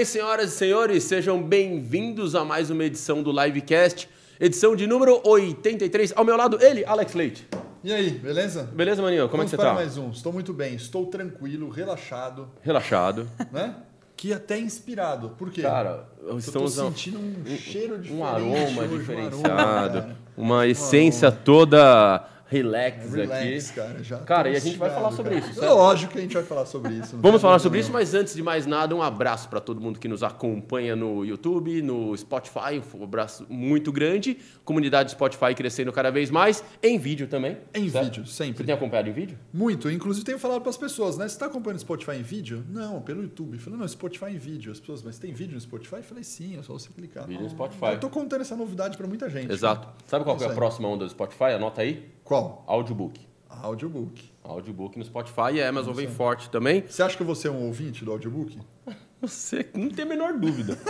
bem, senhoras e senhores? Sejam bem-vindos a mais uma edição do Livecast, edição de número 83. Ao meu lado, ele, Alex Leite. E aí, beleza? Beleza, maninho? Como Vamos é que você para tá? mais um. Estou muito bem, estou tranquilo, relaxado, Relaxado. né? Que até inspirado. Por quê? Cara, eu estamos tô sentindo um, cheiro diferente um aroma hoje, um diferenciado, aroma, cara. uma essência toda relax, Relax, aqui. cara. Já Cara, e a gente vai falar sobre cara. isso, certo? Lógico que a gente vai falar sobre isso. Vamos falar sobre isso, mas antes de mais nada, um abraço para todo mundo que nos acompanha no YouTube, no Spotify, um abraço muito grande. Comunidade Spotify crescendo cada vez mais, em vídeo também. Em certo? vídeo, Você sempre. tem acompanhado em vídeo? Muito. Inclusive, tenho falado para as pessoas, né? Você está acompanhando Spotify em vídeo? Não, pelo YouTube. Eu falei, não, Spotify em vídeo. As pessoas, mas tem vídeo no Spotify? Eu falei, sim, é só você clicar. Vídeo no Spotify. Eu tô contando essa novidade para muita gente. Exato. Sabe qual é Isso a próxima onda do Spotify? Anota aí. Qual? Audiobook. Audiobook. Audiobook no Spotify e a Amazon vem forte também. Você acha que você é um ouvinte do audiobook? Você não tem a menor dúvida.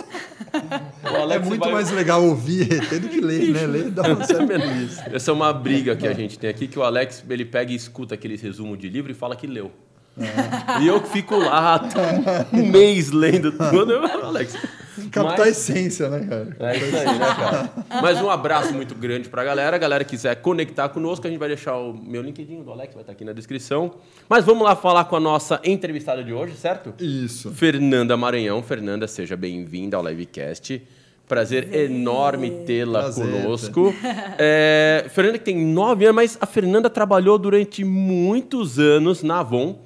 É muito vai- mais legal ouvir ET do que ler, né? Ler dá um isso. Essa é uma briga que a gente tem aqui, que o Alex ele pega e escuta aqueles resumos de livro e fala que leu. É. E eu que fico lá um mês lendo tudo. Eu, Alex. Captar a mas- essência, né, cara? É isso aí, né, cara? Mas um abraço muito grande pra galera. A galera que quiser conectar conosco, a gente vai deixar o meu LinkedIn do Alex, vai estar aqui na descrição. Mas vamos lá falar com a nossa entrevistada de hoje, certo? Isso. Fernanda Maranhão. Fernanda, seja bem-vinda ao Livecast. Prazer enorme tê-la conosco. É, Fernanda que tem nove anos, mas a Fernanda trabalhou durante muitos anos na Avon.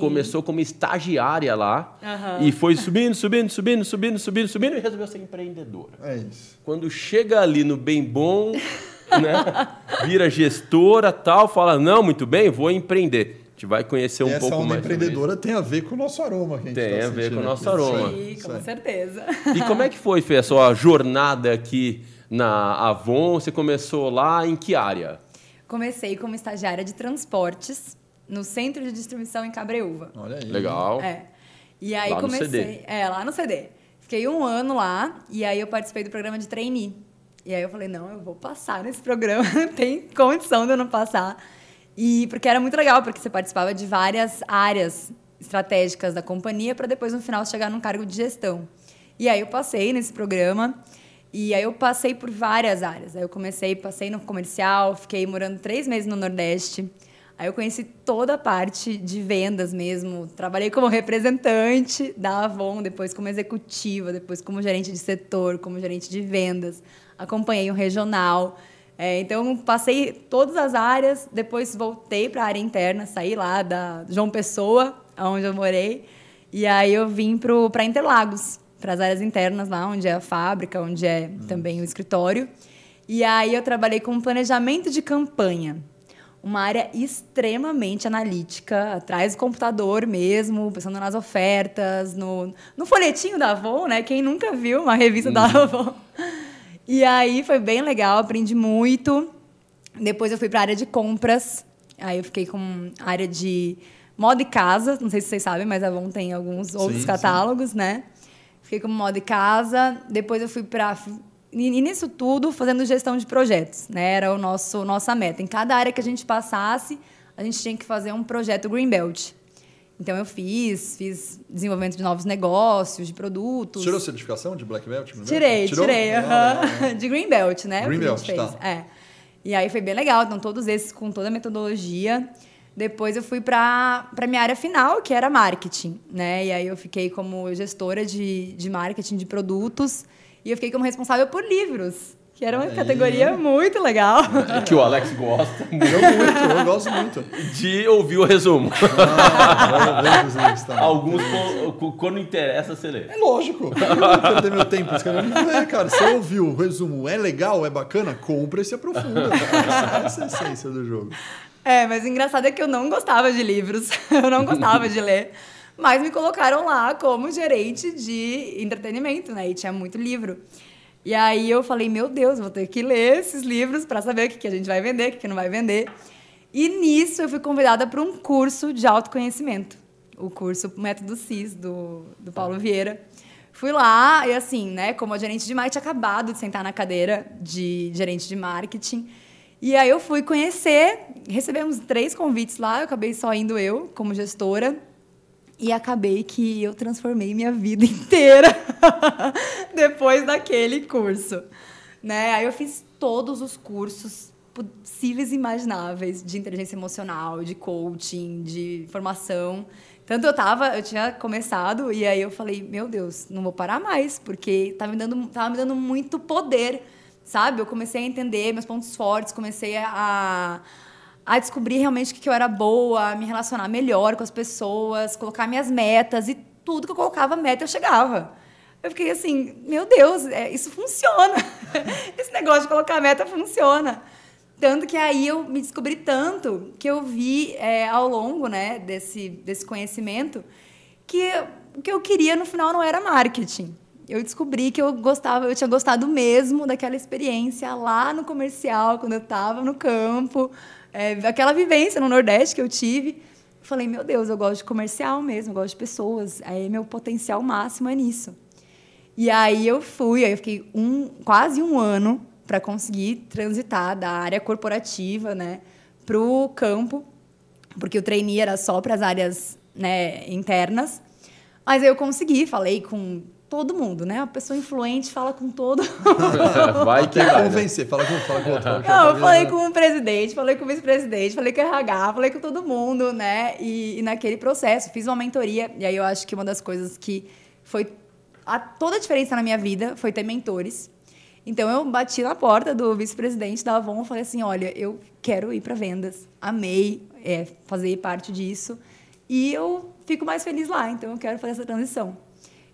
Sim. Começou como estagiária lá Aham. e foi subindo, subindo, subindo, subindo, subindo, subindo e resolveu ser empreendedora. É isso. Quando chega ali no bem bom, né, vira gestora tal, fala, não, muito bem, vou empreender. A gente vai conhecer um e essa pouco onda mais sobre empreendedora tem a ver com o nosso aroma que a gente Tem tá a ver com o nosso aroma. Sim, com certeza. E como é que foi, Fê, a sua jornada aqui na Avon? Você começou lá em que área? Comecei como estagiária de transportes no centro de distribuição em Cabreúva. Olha aí. Legal. É. E aí Lá no comecei. CD. É, lá no CD. Fiquei um ano lá e aí eu participei do programa de trainee. E aí eu falei, não, eu vou passar nesse programa, tem condição de eu não passar. E porque era muito legal, porque você participava de várias áreas estratégicas da companhia para depois no final chegar num cargo de gestão. E aí eu passei nesse programa e aí eu passei por várias áreas. Aí eu comecei, passei no comercial, fiquei morando três meses no Nordeste. Aí eu conheci toda a parte de vendas mesmo. Trabalhei como representante da Avon, depois como executiva, depois como gerente de setor, como gerente de vendas. Acompanhei um regional. É, então, passei todas as áreas, depois voltei para a área interna, saí lá da João Pessoa, onde eu morei, e aí eu vim para Interlagos, para as áreas internas lá, onde é a fábrica, onde é também o escritório. E aí eu trabalhei com planejamento de campanha uma área extremamente analítica, atrás do computador mesmo, pensando nas ofertas, no, no folhetinho da Avon, né? Quem nunca viu uma revista da Avon? E aí foi bem legal, aprendi muito. Depois eu fui para a área de compras. Aí eu fiquei com área de moda e casa, não sei se vocês sabem, mas a Avon tem alguns outros sim. catálogos, né? Fiquei como moda e casa. Depois eu fui para e nisso tudo fazendo gestão de projetos, né? Era o nosso nossa meta. Em cada área que a gente passasse, a gente tinha que fazer um projeto Greenbelt. Então eu fiz, fiz desenvolvimento de novos negócios, de produtos. Tirou certificação de Black Belt? Green Belt? Tirei, Tirou? tirei. Ah. De Greenbelt, né? Green que a gente Belt, tá. É. E aí foi bem legal. Então, todos esses com toda a metodologia. Depois eu fui para a minha área final, que era marketing, né? E aí eu fiquei como gestora de, de marketing de produtos. E eu fiquei como responsável por livros, que era uma Aí. categoria muito legal. Que o Alex gosta Eu muito, eu gosto muito. de ouvir o resumo. Ah, eu. Alguns, quando interessa, você lê. É lógico. Eu não vou perder meu tempo escrevendo. É, cara, você ouviu o resumo, é legal, é bacana, compra e se aprofunda. Essa é a essência do jogo. É, mas o engraçado é que eu não gostava de livros, eu não gostava de ler. Mas me colocaram lá como gerente de entretenimento, né? E tinha muito livro. E aí eu falei, meu Deus, vou ter que ler esses livros para saber o que, que a gente vai vender, o que, que não vai vender. E nisso eu fui convidada para um curso de autoconhecimento. O curso Método CIS, do, do Paulo Vieira. Fui lá e assim, né, como a gerente de marketing, acabado de sentar na cadeira de gerente de marketing. E aí eu fui conhecer, recebemos três convites lá, eu acabei só indo eu, como gestora. E acabei que eu transformei minha vida inteira depois daquele curso. Né? Aí eu fiz todos os cursos possíveis e imagináveis de inteligência emocional, de coaching, de formação. Tanto eu tava, eu tinha começado e aí eu falei, meu Deus, não vou parar mais, porque tá me dando, tava me dando muito poder, sabe? Eu comecei a entender meus pontos fortes, comecei a, a descobrir realmente que eu era boa, a me relacionar melhor com as pessoas, colocar minhas metas e tudo que eu colocava meta eu chegava. Eu fiquei assim, meu Deus, é, isso funciona. Esse negócio de colocar meta funciona. Tanto que aí eu me descobri tanto que eu vi é, ao longo né, desse, desse conhecimento que o que eu queria no final não era marketing. Eu descobri que eu gostava, eu tinha gostado mesmo daquela experiência lá no comercial, quando eu estava no campo, é, aquela vivência no Nordeste que eu tive. falei, meu Deus, eu gosto de comercial mesmo, eu gosto de pessoas. Aí meu potencial máximo é nisso. E aí eu fui, aí eu fiquei um, quase um ano para conseguir transitar da área corporativa né, para o campo, porque o trainee era só para as áreas né, internas. Mas eu consegui, falei com todo mundo, né? Uma pessoa influente fala com todo mundo. vai que vai, convencer, fala com, fala com outro. Não, eu falei com o presidente, falei com o vice-presidente, falei com o RH, falei com todo mundo, né? E, e, naquele processo, fiz uma mentoria, e aí eu acho que uma das coisas que foi a, toda a diferença na minha vida foi ter mentores. Então eu bati na porta do vice-presidente da Avon e falei assim: olha, eu quero ir para vendas, amei é, fazer parte disso e eu fico mais feliz lá, então eu quero fazer essa transição.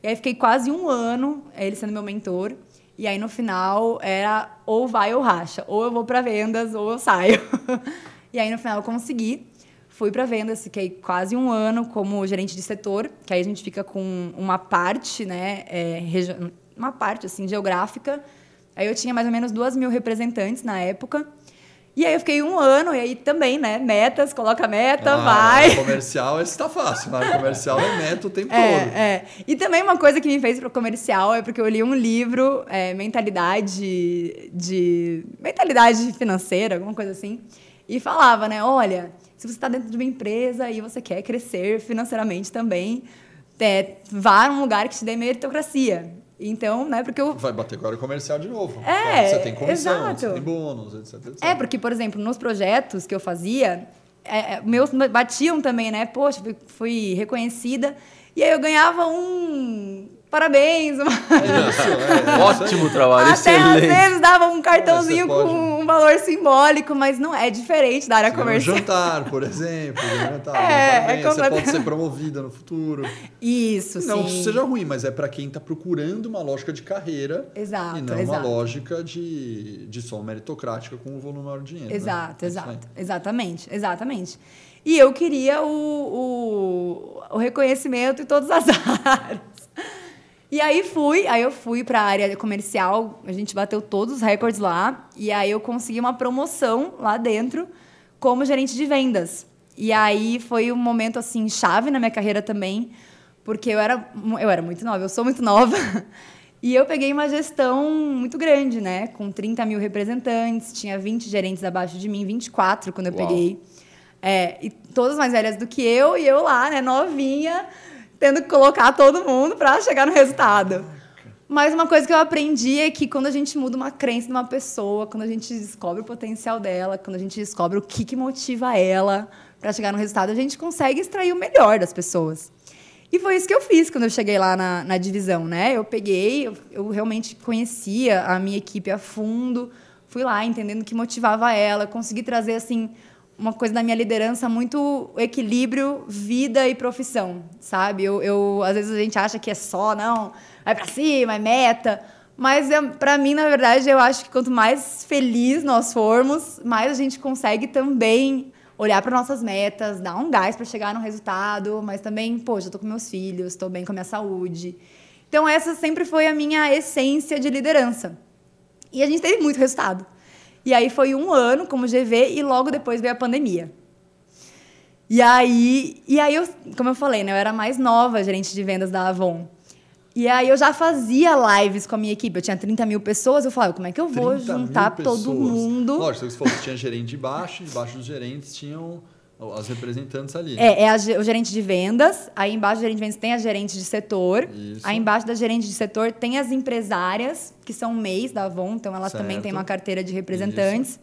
E aí fiquei quase um ano, ele sendo meu mentor, e aí no final era ou vai ou racha, ou eu vou para vendas ou eu saio. e aí no final eu consegui, fui para vendas, fiquei quase um ano como gerente de setor, que aí a gente fica com uma parte, né, é, uma parte assim geográfica Aí eu tinha mais ou menos duas mil representantes na época. E aí eu fiquei um ano, e aí também, né? Metas, coloca meta, ah, vai. Comercial, esse tá fácil. Na comercial é meta o tempo é, todo. É. E também uma coisa que me fez pro comercial é porque eu li um livro, é, Mentalidade de. Mentalidade financeira, alguma coisa assim. E falava, né? Olha, se você está dentro de uma empresa e você quer crescer financeiramente também, é, vá num lugar que te dê meritocracia. Então, né, porque eu... Vai bater agora o comercial de novo. É, Você tem comissão, exato. você tem bônus, etc, etc. É, porque, por exemplo, nos projetos que eu fazia, é, é meus batiam também, né? Poxa, fui, fui reconhecida. E aí eu ganhava um parabéns. Uma... É isso, é, Ótimo trabalho, Até excelente. às vezes dava um cartãozinho com um valor simbólico, mas não é diferente da área você comercial. Um jantar, por exemplo. Um jantar, é, é Você pode ser promovida no futuro. Isso, não sim. Não seja ruim, mas é para quem está procurando uma lógica de carreira exato, e não exato. uma lógica de, de só meritocrática com o volume maior de dinheiro. Exato, né? exato. Exatamente, exatamente. E eu queria o, o, o reconhecimento em todas as áreas. E aí fui, aí eu fui para a área comercial, a gente bateu todos os recordes lá, e aí eu consegui uma promoção lá dentro como gerente de vendas. E aí foi um momento assim chave na minha carreira também, porque eu era eu era muito nova, eu sou muito nova. E eu peguei uma gestão muito grande, né? Com 30 mil representantes, tinha 20 gerentes abaixo de mim, 24 quando eu Uau. peguei. É, e todas mais velhas do que eu, e eu lá, né, novinha, tendo que colocar todo mundo para chegar no resultado. Mas uma coisa que eu aprendi é que quando a gente muda uma crença de uma pessoa, quando a gente descobre o potencial dela, quando a gente descobre o que, que motiva ela para chegar no resultado, a gente consegue extrair o melhor das pessoas. E foi isso que eu fiz quando eu cheguei lá na, na divisão, né? Eu peguei, eu, eu realmente conhecia a minha equipe a fundo, fui lá entendendo o que motivava ela, consegui trazer assim uma coisa da minha liderança muito equilíbrio vida e profissão, sabe? Eu, eu às vezes a gente acha que é só não, vai para cima, é meta, mas é, para mim na verdade eu acho que quanto mais feliz nós formos, mais a gente consegue também olhar para nossas metas, dar um gás para chegar no resultado, mas também, poxa, eu tô com meus filhos, estou bem com a minha saúde. Então essa sempre foi a minha essência de liderança. E a gente teve muito resultado. E aí foi um ano como GV e logo depois veio a pandemia. E aí, e aí eu, como eu falei, né, eu era mais nova gerente de vendas da Avon. E aí eu já fazia lives com a minha equipe. Eu tinha 30 mil pessoas. Eu falava, como é que eu vou juntar todo mundo? Lógico, você falou que tinha gerente de baixo, debaixo dos gerentes tinham As representantes ali. É, é a o gerente de vendas. Aí embaixo do gerente de vendas tem a gerente de setor. Isso. Aí embaixo da gerente de setor tem as empresárias, que são MEIs da Avon, então elas também Certo. têm uma carteira de representantes.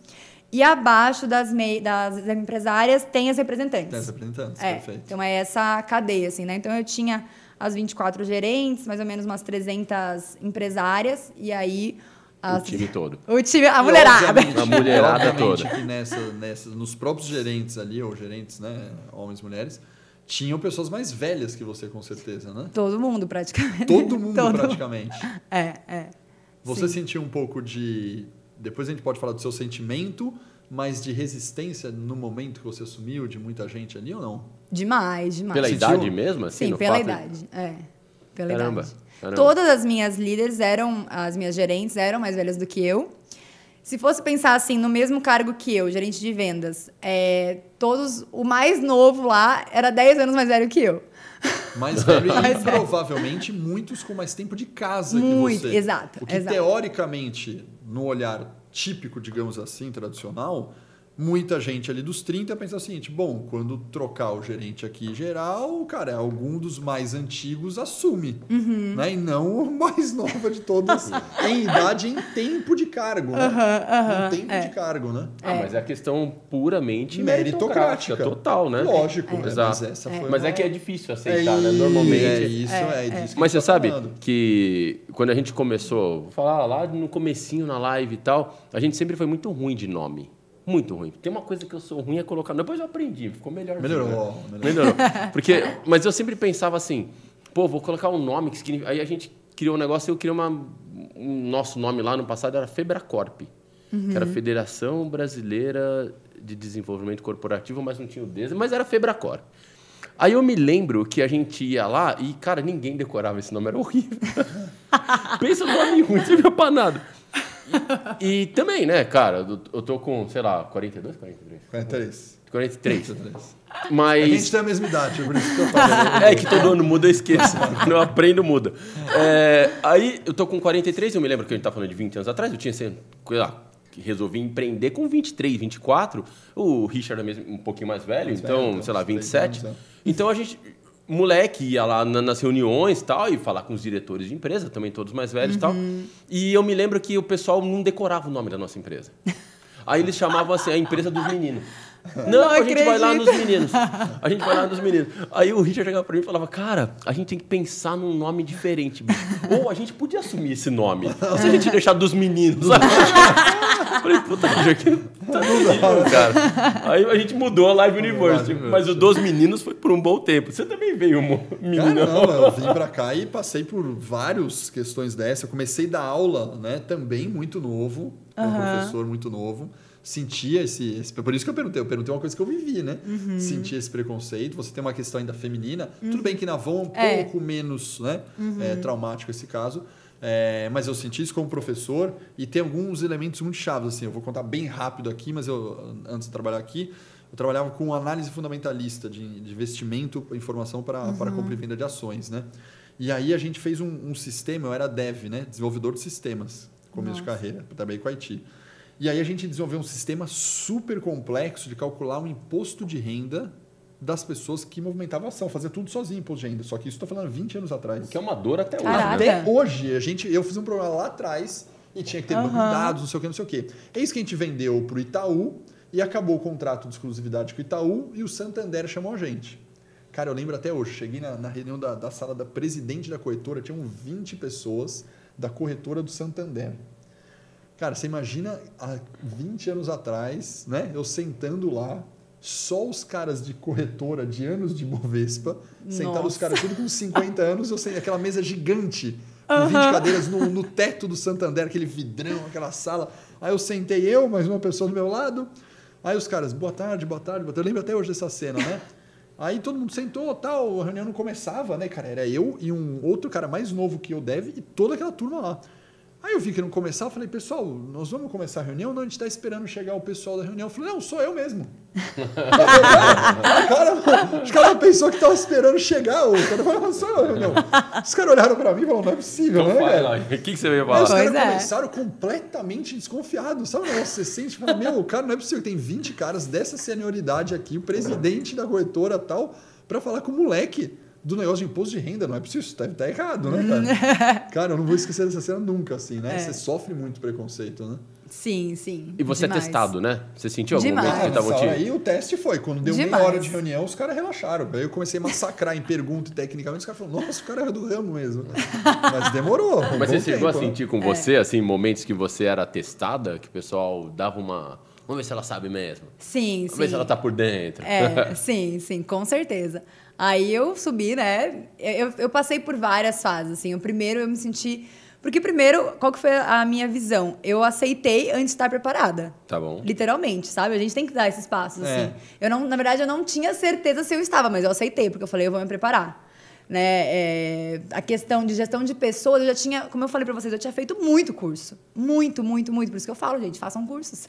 E abaixo das, MEI, das empresárias tem as representantes. Tem as representantes, É, perfeito. então é essa cadeia, assim, né? Então eu tinha as 24 gerentes, mais ou menos umas 300 empresárias, e aí... O as- time todo. O time, a E, mulherada. A mulherada toda. que nessa, nessa, nos próprios gerentes ali, ou gerentes, né, homens e mulheres, tinham pessoas mais velhas que você, com certeza, né? Todo mundo, praticamente. Todo mundo, Todo- praticamente. É, é. Você Sim. sentiu um pouco de... Depois a gente pode falar do seu sentimento, mas de resistência no momento que você assumiu, de muita gente ali ou não? Demais, demais. Pela Sentiu? idade mesmo? Assim, Sim, no pela fato de- idade. É, pela Caramba, idade. Caramba. Todas as minhas líderes eram, as minhas gerentes eram mais velhas do que eu. Se fosse pensar assim, no mesmo cargo que eu, gerente de vendas, é, todos, o mais novo lá era 10 anos mais velho que eu. Mais velho e provavelmente muitos com mais tempo de casa Muito, que você. exato, O que exato. teoricamente, no olhar típico, digamos assim, tradicional, muita gente ali dos 30 pensa o seguinte: bom, quando trocar o gerente aqui geral, cara, algum dos mais antigos assume. Uhum. Né? E não o mais nova de todos em idade e em tempo de cargo. Né? em tempo é. de cargo, né? Ah, mas é a questão puramente Meritocrática. meritocrática. Total, né? Lógico, né? Exato. Mas essa foi Mas é que é difícil É aceitar, né? Normalmente. É isso, é, disso que Mas você tá sabe falando. que quando a gente começou, vou falar lá no comecinho na live e tal, a gente sempre foi muito ruim de nome. Muito ruim. Tem uma coisa que eu sou ruim é colocar. Depois eu aprendi, ficou melhor. Melhorou, melhorou. Melhorou. Porque, mas eu sempre pensava assim, pô, vou colocar um nome que significa. Aí a gente criou um negócio, eu criei uma. Um nosso nome lá no passado era Febracorp, que era Federação Brasileira de Desenvolvimento Corporativo, mas não tinha o DES, mas era Febracor. Aí eu me lembro que a gente ia lá e, cara, ninguém decorava esse nome, era horrível. Pensa no nome ruim, não servia pra nada. E, e também, né, cara, eu- tô com, sei lá, 42, 43? 43. 43. 43. Mas. A gente tem a mesma idade, por isso que eu falei. É que todo ano muda, eu esqueço. Quando eu aprendo, muda. É, aí eu tô com 43, eu me lembro que a gente tá falando de 20 anos atrás, eu tinha, sei lá, resolvi empreender com 23, 24. O Richard é mesmo um pouquinho mais velho, Mais então, velho, então, sei lá, uns três 27. anos, é. Então a gente, moleque, ia lá na- nas reuniões e tal, e falar com os diretores de empresa, também todos mais velhos e tal. E eu me lembro que o pessoal não decorava o nome da nossa empresa. Aí eles chamavam assim, a empresa dos meninos. Não, a gente vai lá nos meninos. A gente vai lá nos meninos. Aí o Richard chegava pra mim e falava, cara, a gente tem que pensar num nome diferente, bicho. Ou a gente podia assumir esse nome. Se a gente deixar dos meninos? Eu Falei, puta, Richard, que tá terrível, cara. Aí a gente mudou a Live Universe. Mas o dos meninos foi por um bom tempo. Você também veio, mo- menino. Caramba, eu vim pra cá e passei por várias questões dessa. Eu comecei a dar aula, né? Também muito novo, como professor muito novo. Sentia esse, esse- Por isso que eu perguntei. Eu perguntei uma coisa que eu vivi, né? Sentia esse preconceito. Você tem uma questão ainda feminina. Tudo bem que na Avon é um pouco menos né? é, traumático esse caso. É, mas eu senti isso como professor e tem alguns elementos muito chaves. Assim, eu vou contar bem rápido aqui, mas eu, antes de trabalhar aqui, eu trabalhava com análise fundamentalista de, de investimento, informação para para compra e venda de ações, né? E aí a gente fez um, um sistema, eu era dev, né? Desenvolvedor de sistemas, começo de carreira, trabalhei com IT. E aí a gente desenvolveu um sistema super complexo de calcular o imposto de renda das pessoas que movimentavam ação, fazia tudo sozinho imposto de renda. Só que isso estou falando 20 anos atrás. Que é uma dor até hoje. Caraca. Né? Até hoje, a gente, eu fiz um programa lá atrás e tinha que ter de dados, não sei o que, não sei o que. É isso que a gente vendeu para o Itaú e acabou o contrato de exclusividade com o Itaú e o Santander chamou a gente. Cara, eu lembro até hoje, cheguei na, na reunião da, da sala da presidente da corretora, tinham 20 pessoas da corretora do Santander. Cara, você imagina há 20 anos atrás, né? Eu sentando lá, só os caras de corretora de anos de Bovespa, sentados os caras tudo com 50 anos, eu sei, aquela mesa gigante, com 20 cadeiras no, no teto do Santander, aquele vidrão, aquela sala. Aí eu sentei eu, mais uma pessoa do meu lado. Aí os caras, boa tarde, boa tarde, boa tarde. Eu lembro até hoje dessa cena, né? Aí todo mundo sentou, tal, a reunião não começava, né, cara? Era eu e um outro cara mais novo que eu deve e toda aquela turma lá. Aí eu vi que não começava, falei, pessoal, nós vamos começar a reunião? Não, a gente está esperando chegar o pessoal da reunião. Eu falei, não, sou eu mesmo. cara, os caras pensou que tava esperando chegar. O cara falou, não. Os caras olharam pra mim e falaram, não é possível, Então né, cara? O que, que você veio Aí os falar? Pois caras é. começaram completamente desconfiados. Sabe o você sente? Fala, meu, o cara não é possível. Tem 20 caras dessa senioridade aqui, o presidente da corretora tal, pra falar com o moleque do negócio de imposto de renda. Não é possível, isso deve estar errado, né, cara? cara, eu não vou esquecer dessa cena nunca, assim, né? É. Você sofre muito preconceito, né? Sim, sim. E você demais. é testado, né? Você sentiu algum Demais. momento que estavam te... aí o teste foi. Quando deu meia Demais. hora de reunião, os caras relaxaram. Aí eu comecei a massacrar em pergunta e tecnicamente. Os caras falaram, nossa, o cara é do ramo mesmo. Mas demorou. um Mas você chegou a tempo, né? sentir com você, assim, momentos que você era testada, que o pessoal dava uma... Vamos ver se ela sabe mesmo. Sim, Vamos ver sim. se ela tá por dentro. É, sim, sim, com certeza. Aí eu subi, né? Eu, eu passei por várias fases, assim. O primeiro eu me senti... Porque primeiro, qual que foi a minha visão? Eu aceitei antes de estar preparada. Tá bom. Literalmente, sabe? A gente tem que dar esses passos, É. assim. Eu não, na verdade, eu não tinha certeza se eu estava, mas eu aceitei, porque eu falei, eu vou me preparar. Né? É, a questão de gestão de pessoas, eu já tinha, como eu falei pra vocês, eu tinha feito muito curso. Muito, muito, muito. Por isso que eu falo, gente, façam cursos.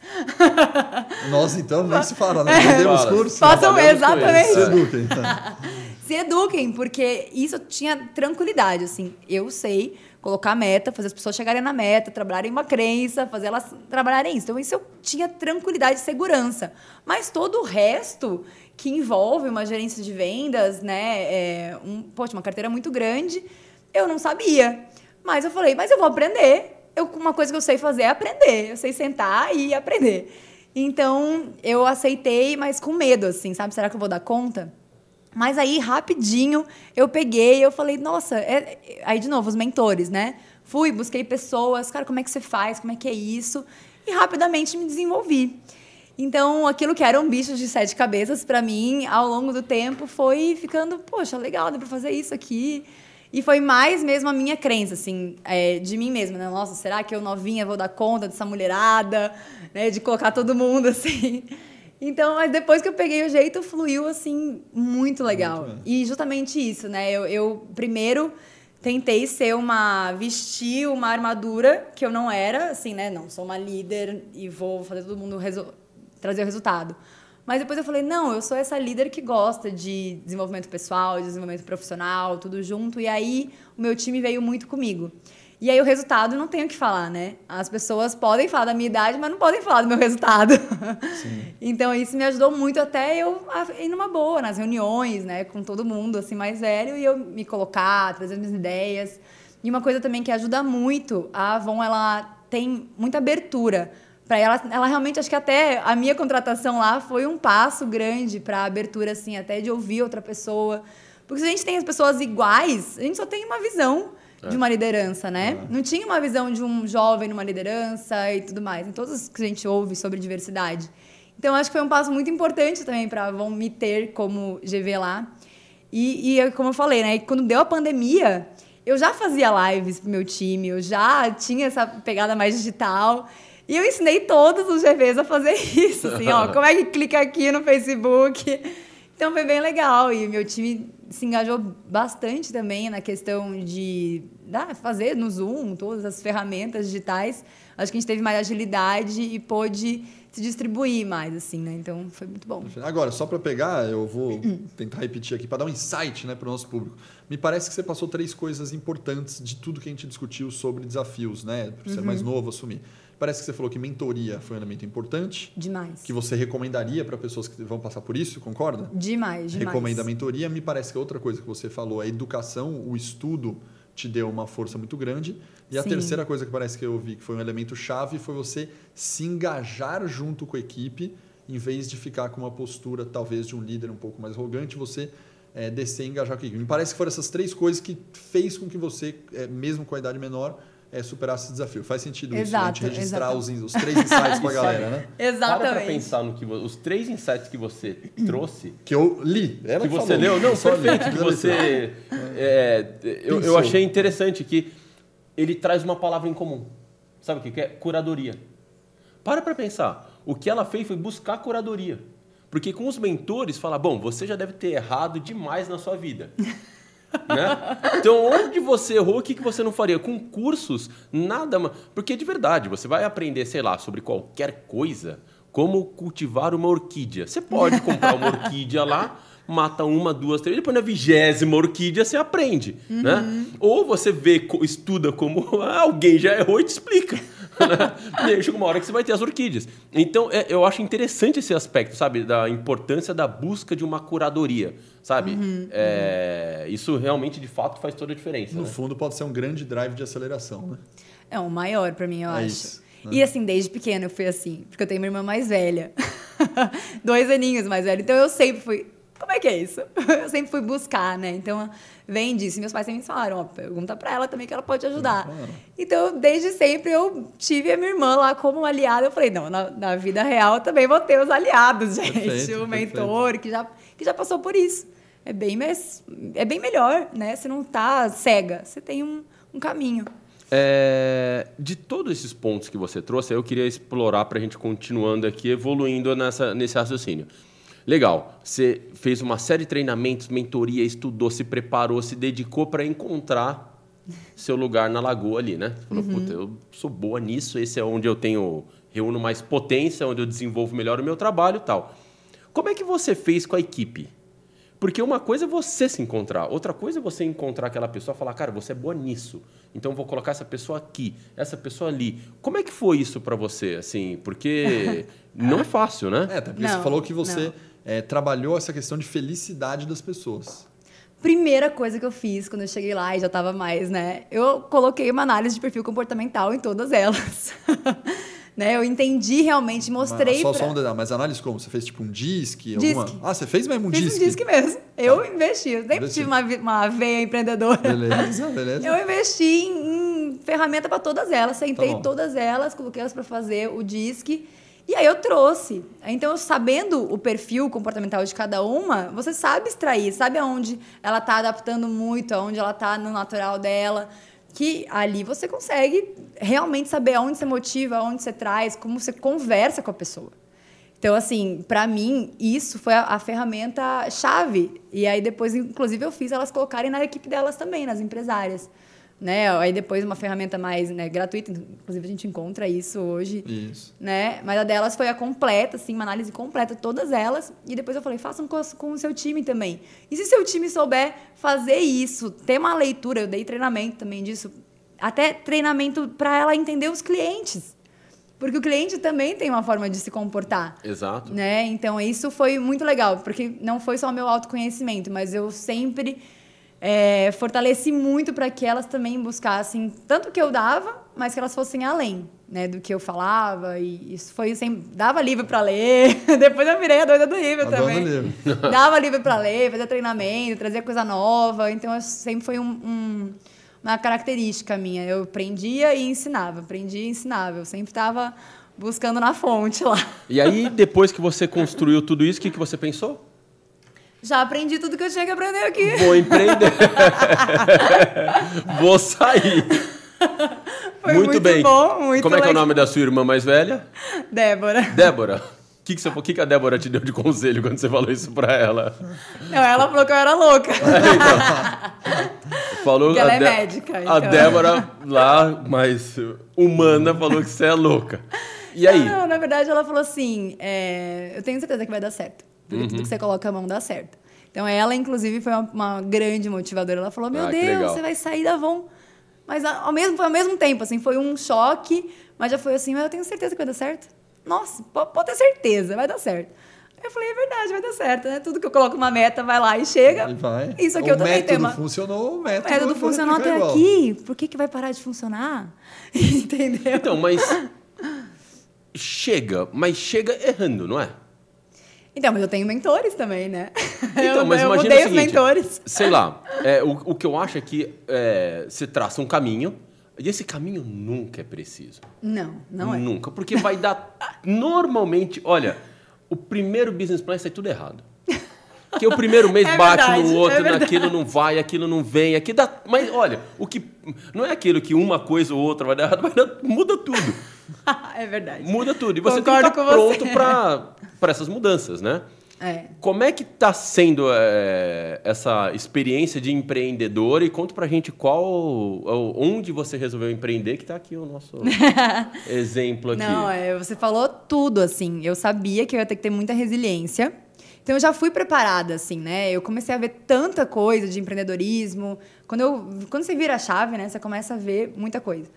Nós, então, nem se fala, né? Vendemos Fala. curso. Façam exatamente. Se eduquem. tá? Se eduquem, porque isso eu tinha tranquilidade, assim. Eu sei colocar meta, fazer as pessoas chegarem na meta, trabalharem uma crença, fazer elas trabalharem isso. Então, isso eu tinha tranquilidade e segurança. Mas todo o resto que envolve uma gerência de vendas, né, é, um, poxa, uma carteira muito grande, eu não sabia. Mas eu falei, mas eu vou aprender. Eu, uma coisa que eu sei fazer é aprender. Eu sei sentar e aprender. Então, eu aceitei, mas com medo, assim, sabe? Será que eu vou dar conta? Mas aí, rapidinho, eu peguei eu falei, nossa, é- é- aí de novo, os mentores, né? Fui, busquei pessoas, cara, como é que você faz? Como é que é isso? E rapidamente me desenvolvi. Então, aquilo que era um bicho de sete cabeças, para mim, ao longo do tempo, foi ficando, poxa, legal, dá pra fazer isso aqui. E foi mais mesmo a minha crença, assim, é, de mim mesma, né? Nossa, será que eu novinha vou dar conta dessa mulherada, né? De colocar todo mundo, assim. Então, mas depois que eu peguei o jeito, fluiu, assim, muito legal. Muito e justamente isso, né? Eu, eu primeiro tentei ser uma. vestir uma armadura que eu não era, assim, né? Não, sou uma líder e vou fazer todo mundo trazer o resultado. Mas depois eu falei, não, eu sou essa líder que gosta de desenvolvimento pessoal, de desenvolvimento profissional, tudo junto. E aí o meu time veio muito comigo. E aí o resultado não tenho o que falar, né? As pessoas podem falar da minha idade, mas não podem falar do meu resultado. então isso me ajudou muito até eu ir numa boa, nas reuniões, né? Com todo mundo, assim, mais velho, e eu me colocar, trazer minhas ideias. E uma coisa também que ajuda muito, a Avon, ela tem muita abertura. Para ela, ela realmente, acho que até a minha contratação lá foi um passo grande para a abertura, assim, até de ouvir outra pessoa. Porque se a gente tem as pessoas iguais, a gente só tem uma visão de uma liderança, né? Não tinha uma visão de um jovem numa liderança e tudo mais. Em todos os que a gente ouve sobre diversidade. Então, acho que foi um passo muito importante também para Avon me ter como GV lá. E, e, como eu falei, né? Quando deu a pandemia, eu já fazia lives pro meu time, eu já tinha essa pegada mais digital. E eu ensinei todos os GVs a fazer isso, assim, ó. Como é que clica aqui no Facebook? Então foi bem legal. E meu time se engajou bastante também na questão de ah, fazer no Zoom todas as ferramentas digitais. Acho que a gente teve mais agilidade e pôde se distribuir mais, assim, né? Então foi muito bom. Agora, só para pegar, eu vou tentar repetir aqui para dar um insight né, para o nosso público. Me parece que você passou três coisas importantes de tudo que a gente discutiu sobre desafios, né? Por ser mais novo, assumir. Parece que você falou que mentoria foi um elemento importante, Demais. que você recomendaria para pessoas que vão passar por isso, concorda? Demais, demais. Recomenda a mentoria. Me parece que outra coisa que você falou, a educação, o estudo te deu uma força muito grande. E a Sim. terceira coisa que parece que eu vi que foi um elemento chave foi você se engajar junto com a equipe, em vez de ficar com uma postura talvez de um líder um pouco mais arrogante, você é, descer e engajar com a equipe. Me parece que foram essas três coisas que fez com que você, é, mesmo com a idade menor, é, superasse esse desafio. Faz sentido isso, né? a gente Exato, registrar os, exato. os três insights para a galera, né? Para pra Exatamente. pensar no que os três insights que você trouxe, Que eu li. Ela que você falou. leu, não, só li. perfeito, que você é, eu, eu achei interessante que ele traz uma palavra em comum. Sabe o que que é? Curadoria. Para para pensar. O que ela fez foi buscar curadoria. Porque com os mentores fala, bom, você já deve ter errado demais na sua vida. né? Então, onde você errou, o que, que você não faria? Com cursos, nada. ma- Porque de verdade, você vai aprender, sei lá, sobre qualquer coisa. como cultivar uma orquídea. Você pode comprar uma orquídea lá, mata uma, duas, três, depois na vigésima orquídea você aprende, uhum. né? Ou você vê, estuda como alguém já errou e te explica. Né? e aí chega uma hora que você vai ter as orquídeas. Então, é, eu acho interessante esse aspecto, sabe? Da importância da busca de uma curadoria, sabe? Uhum, é, uhum. Isso realmente, de fato, faz toda a diferença. No né? fundo, pode ser um grande drive de aceleração, né? É o maior para mim, eu é acho. Isso, né? E assim, desde pequena eu fui assim, porque eu tenho uma irmã mais velha. Dois aninhos mais velha. Então eu sempre fui como é que é isso? Eu sempre fui buscar, né? Então, vem disso. E meus pais sempre me falaram, ó, pergunta pra ela também que ela pode ajudar. Então, desde sempre eu tive a minha irmã lá como aliada. Eu falei, não, na, na vida real também vou ter os aliados, gente. Perfeito, o mentor perfeito. que já, que já passou por isso. É bem, mais, é bem melhor, né? Você não tá cega, você tem um, um caminho. É, de todos esses pontos que você trouxe, eu queria explorar para a gente continuando aqui, evoluindo nessa, nesse raciocínio. Legal. Você fez uma série de treinamentos, mentoria, estudou, se preparou, se dedicou para encontrar seu lugar na lagoa ali, né? Você falou, uhum. puta, eu sou boa nisso, esse é onde eu tenho reúno mais potência, onde eu desenvolvo melhor o meu trabalho, e tal. Como é que você fez com a equipe? Porque uma coisa é você se encontrar, outra coisa é você encontrar aquela pessoa e falar, cara, você é boa nisso, então vou colocar essa pessoa aqui, essa pessoa ali. Como é que foi isso para você, assim? Porque não é fácil, né? É, até porque não, você falou que você não é, trabalhou essa questão de felicidade das pessoas? Primeira coisa que eu fiz quando eu cheguei lá e já estava mais, né? Eu coloquei uma análise de perfil comportamental em todas elas. né? Eu entendi realmente, mostrei. Mas, só, pra... só um mas análise como? Você fez tipo um disque? disque. Alguma... Ah, você fez mesmo um fiz disque? um disque mesmo. Eu ah. investi. Eu sempre tive uma, uma veia empreendedora. Beleza, beleza. Eu investi em, em ferramenta para todas elas, sentei tá todas elas, coloquei elas para fazer o disque. E aí eu trouxe. Então, sabendo o perfil comportamental de cada uma, você sabe extrair, sabe aonde ela está adaptando muito, aonde ela está no natural dela. Que ali você consegue realmente saber aonde você motiva, aonde você traz, como você conversa com a pessoa. Então, assim, para mim, isso foi a, a, ferramenta chave. E aí, depois, inclusive, eu fiz elas colocarem na equipe delas também, nas empresárias né? Aí depois uma ferramenta mais né, gratuita, inclusive a gente encontra isso hoje. Isso. Né? Mas a delas foi a completa, assim, uma análise completa, todas elas. E depois eu falei, façam com, com o seu time também. E se seu time souber fazer isso, ter uma leitura, eu dei treinamento também disso, até treinamento para ela entender os clientes. Porque o cliente também tem uma forma de se comportar. Exato. Né? Então, isso foi muito legal, porque não foi só o meu autoconhecimento, mas eu sempre é, fortaleci muito para que elas também buscassem tanto o que eu dava, mas que elas fossem além né, do que eu falava. E isso foi sempre. Dava livro para ler. Depois eu virei a doida do livro a também. Livro. dava livro para ler, fazia treinamento, trazia coisa nova. Então, sempre foi um, um, uma característica minha. Eu aprendia e ensinava, aprendia e ensinava. Eu sempre estava buscando na fonte lá. E aí, depois que você construiu tudo isso, o que, que você pensou? Já aprendi tudo que eu tinha que aprender aqui. Vou empreender. Vou sair. Foi muito, muito bem. Bom, muito Como é que é o nome da sua irmã mais velha? Débora. Débora. O que, que, você, que, que a Débora te deu de conselho quando você falou isso pra ela? Não, ela falou que eu era louca. É, então, falou que ela é médica. Então. A Débora, lá, mais humana, falou que você é louca. E aí? Não na verdade, ela falou assim: é, eu tenho certeza que vai dar certo. Porque uhum. tudo que você coloca a mão dá certo. Então, ela, inclusive, foi uma, uma grande motivadora. Ela falou: Meu ah, Deus, você vai sair da Avon. Mas ao mesmo, foi ao mesmo tempo, assim, foi um choque, mas já foi assim: Mas eu tenho certeza que vai dar certo. Nossa, pode, ter certeza, vai dar certo. Eu falei, é verdade, vai dar certo, né? Tudo que eu coloco uma meta vai lá e chega. E vai. Isso aqui o eu também tenho. Método funcionou, o método, o método funcionou até igual. aqui. Por que, que vai parar de funcionar? Entendeu? Então, mas chega, mas chega errando, não é? Então, mas eu tenho mentores também, né? Então, eu, mas eu imagina o seguinte, mentores. Sei lá, é, o, o que eu acho é que é, você traça um caminho e esse caminho nunca é preciso. Não, não é. Nunca, porque vai dar... normalmente, olha, o primeiro business plan sai tudo errado. Que o primeiro mês é bate verdade, no outro, é naquilo não vai, aquilo não vem, aqui dá. Mas olha, o que não é aquilo que uma coisa ou outra vai dar errado, dar, muda tudo. é verdade. Muda tudo. E você Concordo tem que estar pronto para essas mudanças, né? É. Como é que está sendo é, essa experiência de empreendedor e conta pra gente qual, onde você resolveu empreender, que está aqui o nosso exemplo aqui. Não, é, você falou tudo, assim. Eu sabia que eu ia ter que ter muita resiliência. Então eu já fui preparada, assim, né? Eu comecei a ver tanta coisa de empreendedorismo. Quando, eu, quando você vira a chave, né? Você começa a ver muita coisa.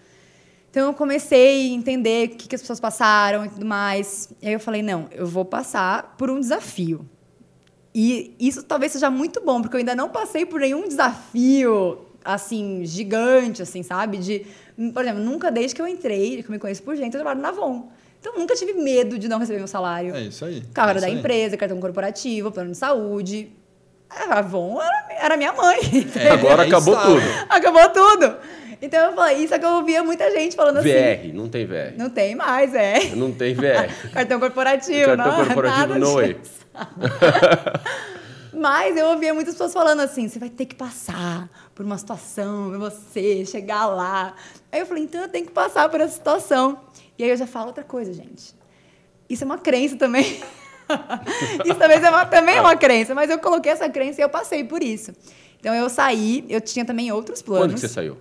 Então eu comecei a entender o que, que as pessoas passaram e tudo mais. E aí eu falei, não, eu vou passar por um desafio. E isso talvez seja muito bom, porque eu ainda não passei por nenhum desafio assim, gigante, assim, sabe? De, por exemplo, nunca desde que eu entrei, que eu me conheço por gente, eu trabalho na Avon. Então, nunca tive medo de não receber meu salário. É isso aí. Carro é da aí. empresa, cartão corporativo, plano de saúde. A Avon era, era minha mãe. É, Agora acabou está. tudo. Acabou tudo. Então eu falei, isso é que eu ouvia muita gente falando assim. VR, não tem VR. Não tem mais, é. Não tem VR. Cartão corporativo, Cartão não, corporativo, nada way. disso. Mas eu ouvia muitas pessoas falando assim: você vai ter que passar por uma situação, você chegar lá. Aí eu falei: então eu tenho que passar por essa situação. E aí eu já falo outra coisa, gente. Isso é uma crença também. isso também é, uma, também é uma crença, mas eu coloquei essa crença e eu passei por isso. Então eu saí, eu tinha também outros planos. Quando que você saiu?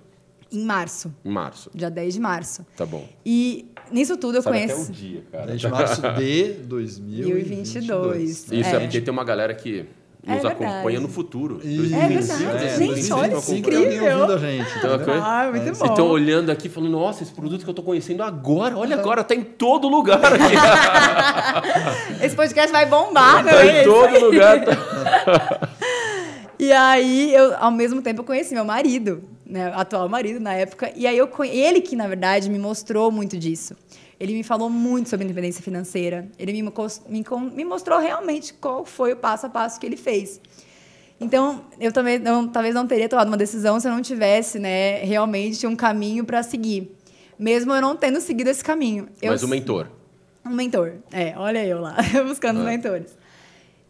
Em março, Em março. dia 10 de março. Tá bom. E nisso tudo eu Sabe conheço. até o dia, cara. 10 de março de 2022. 2022. Isso é. É. porque tem uma galera que nos É acompanha no futuro. Isso. É 2025, verdade, É, gente, 2025 olha alguém incrível. ouvindo a gente. Então. Ah, muito É, bom. Então, olhando aqui, falando, nossa, esse produto que eu tô conhecendo agora, olha agora, tá em todo lugar aqui. Esse podcast vai bombar, tá né? em todo lugar. tá- E aí, eu, ao mesmo tempo, eu conheci meu marido, né? Atual marido na época. E aí, eu, conhe- ele que, na verdade, me mostrou muito disso. Ele me falou muito sobre independência financeira. Ele me, me, me mostrou realmente qual foi o passo a passo que ele fez. Então, eu também não, talvez não teria tomado uma decisão se eu não tivesse, né, realmente um caminho para seguir. Mesmo eu não tendo seguido esse caminho. Eu Mas o mentor. um mentor. É, olha eu lá, buscando os mentores.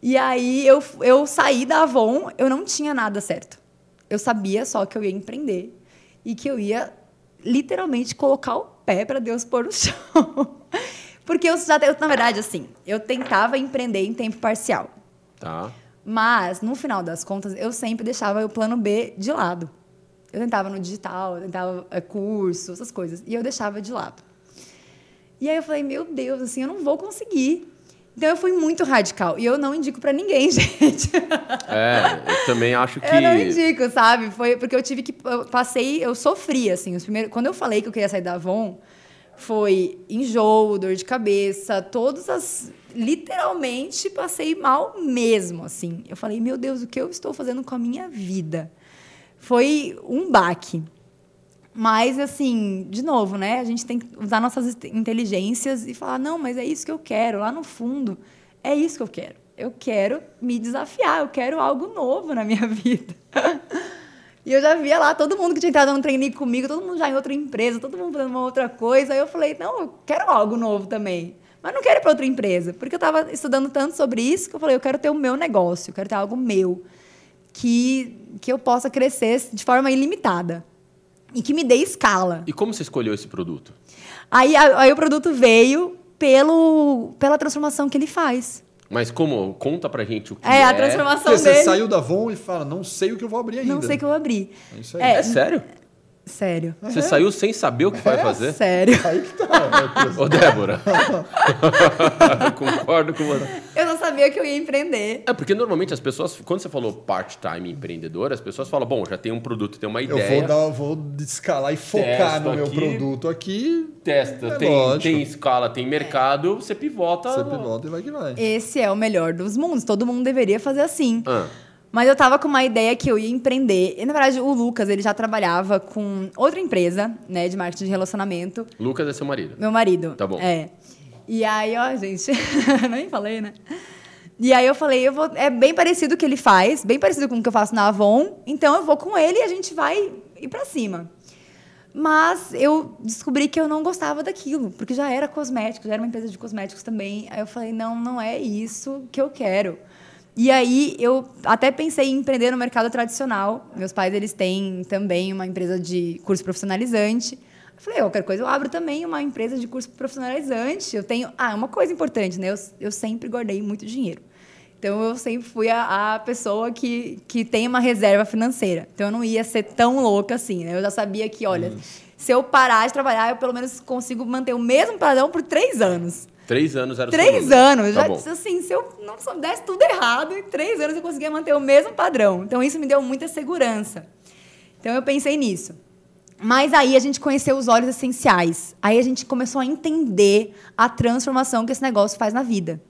E aí eu, eu saí da Avon, eu não tinha nada certo. Eu sabia só que eu ia empreender e que eu ia literalmente colocar o pé para Deus pôr no chão. Porque eu já, eu, na verdade, assim, eu tentava empreender em tempo parcial. Tá. Mas, no final das contas, eu sempre deixava o plano B de lado. Eu tentava no digital, eu tentava é, curso, essas coisas. E eu deixava de lado. E aí eu falei, meu Deus, assim, eu não vou conseguir. Então eu fui muito radical. E eu não indico pra ninguém, gente. É, eu também acho que. Eu não indico, sabe? Foi porque eu tive que. Eu passei, eu sofri, assim. Os primeiros, quando eu falei que eu queria sair da Avon, foi enjoo, dor de cabeça, todas as. Literalmente passei mal mesmo, assim. Eu falei, meu Deus, o que eu estou fazendo com a minha vida? Foi um baque. Mas, assim, de novo, né? A gente tem que usar nossas inteligências e falar, não, mas é isso que eu quero. Lá no fundo, é isso que eu quero. Eu quero me desafiar, eu quero algo novo na minha vida. E eu já via lá todo mundo que tinha entrado no trainee comigo, todo mundo já em outra empresa, todo mundo fazendo uma outra coisa. Aí eu falei, não, eu quero algo novo também. Mas não quero ir para outra empresa. Porque eu estava estudando tanto sobre isso que eu falei, eu quero ter o meu negócio, eu quero ter algo meu. Que, que eu possa crescer de forma ilimitada. E que me dê escala. E como você escolheu esse produto? Aí, aí o produto veio pelo, pela transformação que ele faz. Mas como? Conta pra gente o que É, é. a transformação Porque você dele. saiu da Avon e fala, não sei o que eu vou abrir ainda. Não sei o que eu abri. É isso aí. É, É sério? Sério. Você saiu sem saber o que vai fazer? Sério. Aí que tá. né? Ô, Débora. Concordo com você. Eu não sabia que eu ia empreender. É, porque normalmente as pessoas, quando você falou part-time empreendedor, as pessoas falam, bom, já tem um produto, tem uma Eu ideia. vou, dar, vou escalar e focar no meu aqui. produto aqui. Testa, É tem, lógico. tem escala, tem mercado, você pivota. Você pivota e vai que vai. Esse é o melhor dos mundos. Todo mundo deveria fazer assim. Ah, Mas eu tava com uma ideia que eu ia empreender. E, na verdade, o Lucas, ele já trabalhava com outra empresa, né, de marketing de relacionamento. Lucas é seu marido. Meu marido. Tá bom. É. E aí, ó, gente, nem falei, né? E aí eu falei, eu vou, é bem parecido o que ele faz, bem parecido com o que eu faço na Avon, então eu vou com ele e a gente vai ir pra cima. Mas eu descobri que eu não gostava daquilo, porque já era cosmético, já era uma empresa de cosméticos também. Aí eu falei, não, não é isso que eu quero. E aí eu até pensei em empreender no mercado tradicional. Meus pais, eles têm também uma empresa de curso profissionalizante. Eu falei, qualquer coisa eu abro também uma empresa de curso profissionalizante. Eu tenho... Ah, uma coisa importante, né? Eu, eu sempre guardei muito dinheiro. Então eu sempre fui a, a, pessoa que, que tem uma reserva financeira. Então eu não ia ser tão louca assim, né? Eu já sabia que, olha, se eu parar de trabalhar, eu pelo menos consigo manter o mesmo padrão por três anos. Três anos era o Três anos. Tá já disse assim, se eu não desse tudo errado, em três anos eu conseguia manter o mesmo padrão. Então isso me deu muita segurança. Então eu pensei nisso. Mas aí a gente conheceu os óleos essenciais. Aí a gente começou a entender a transformação que esse negócio faz na vida.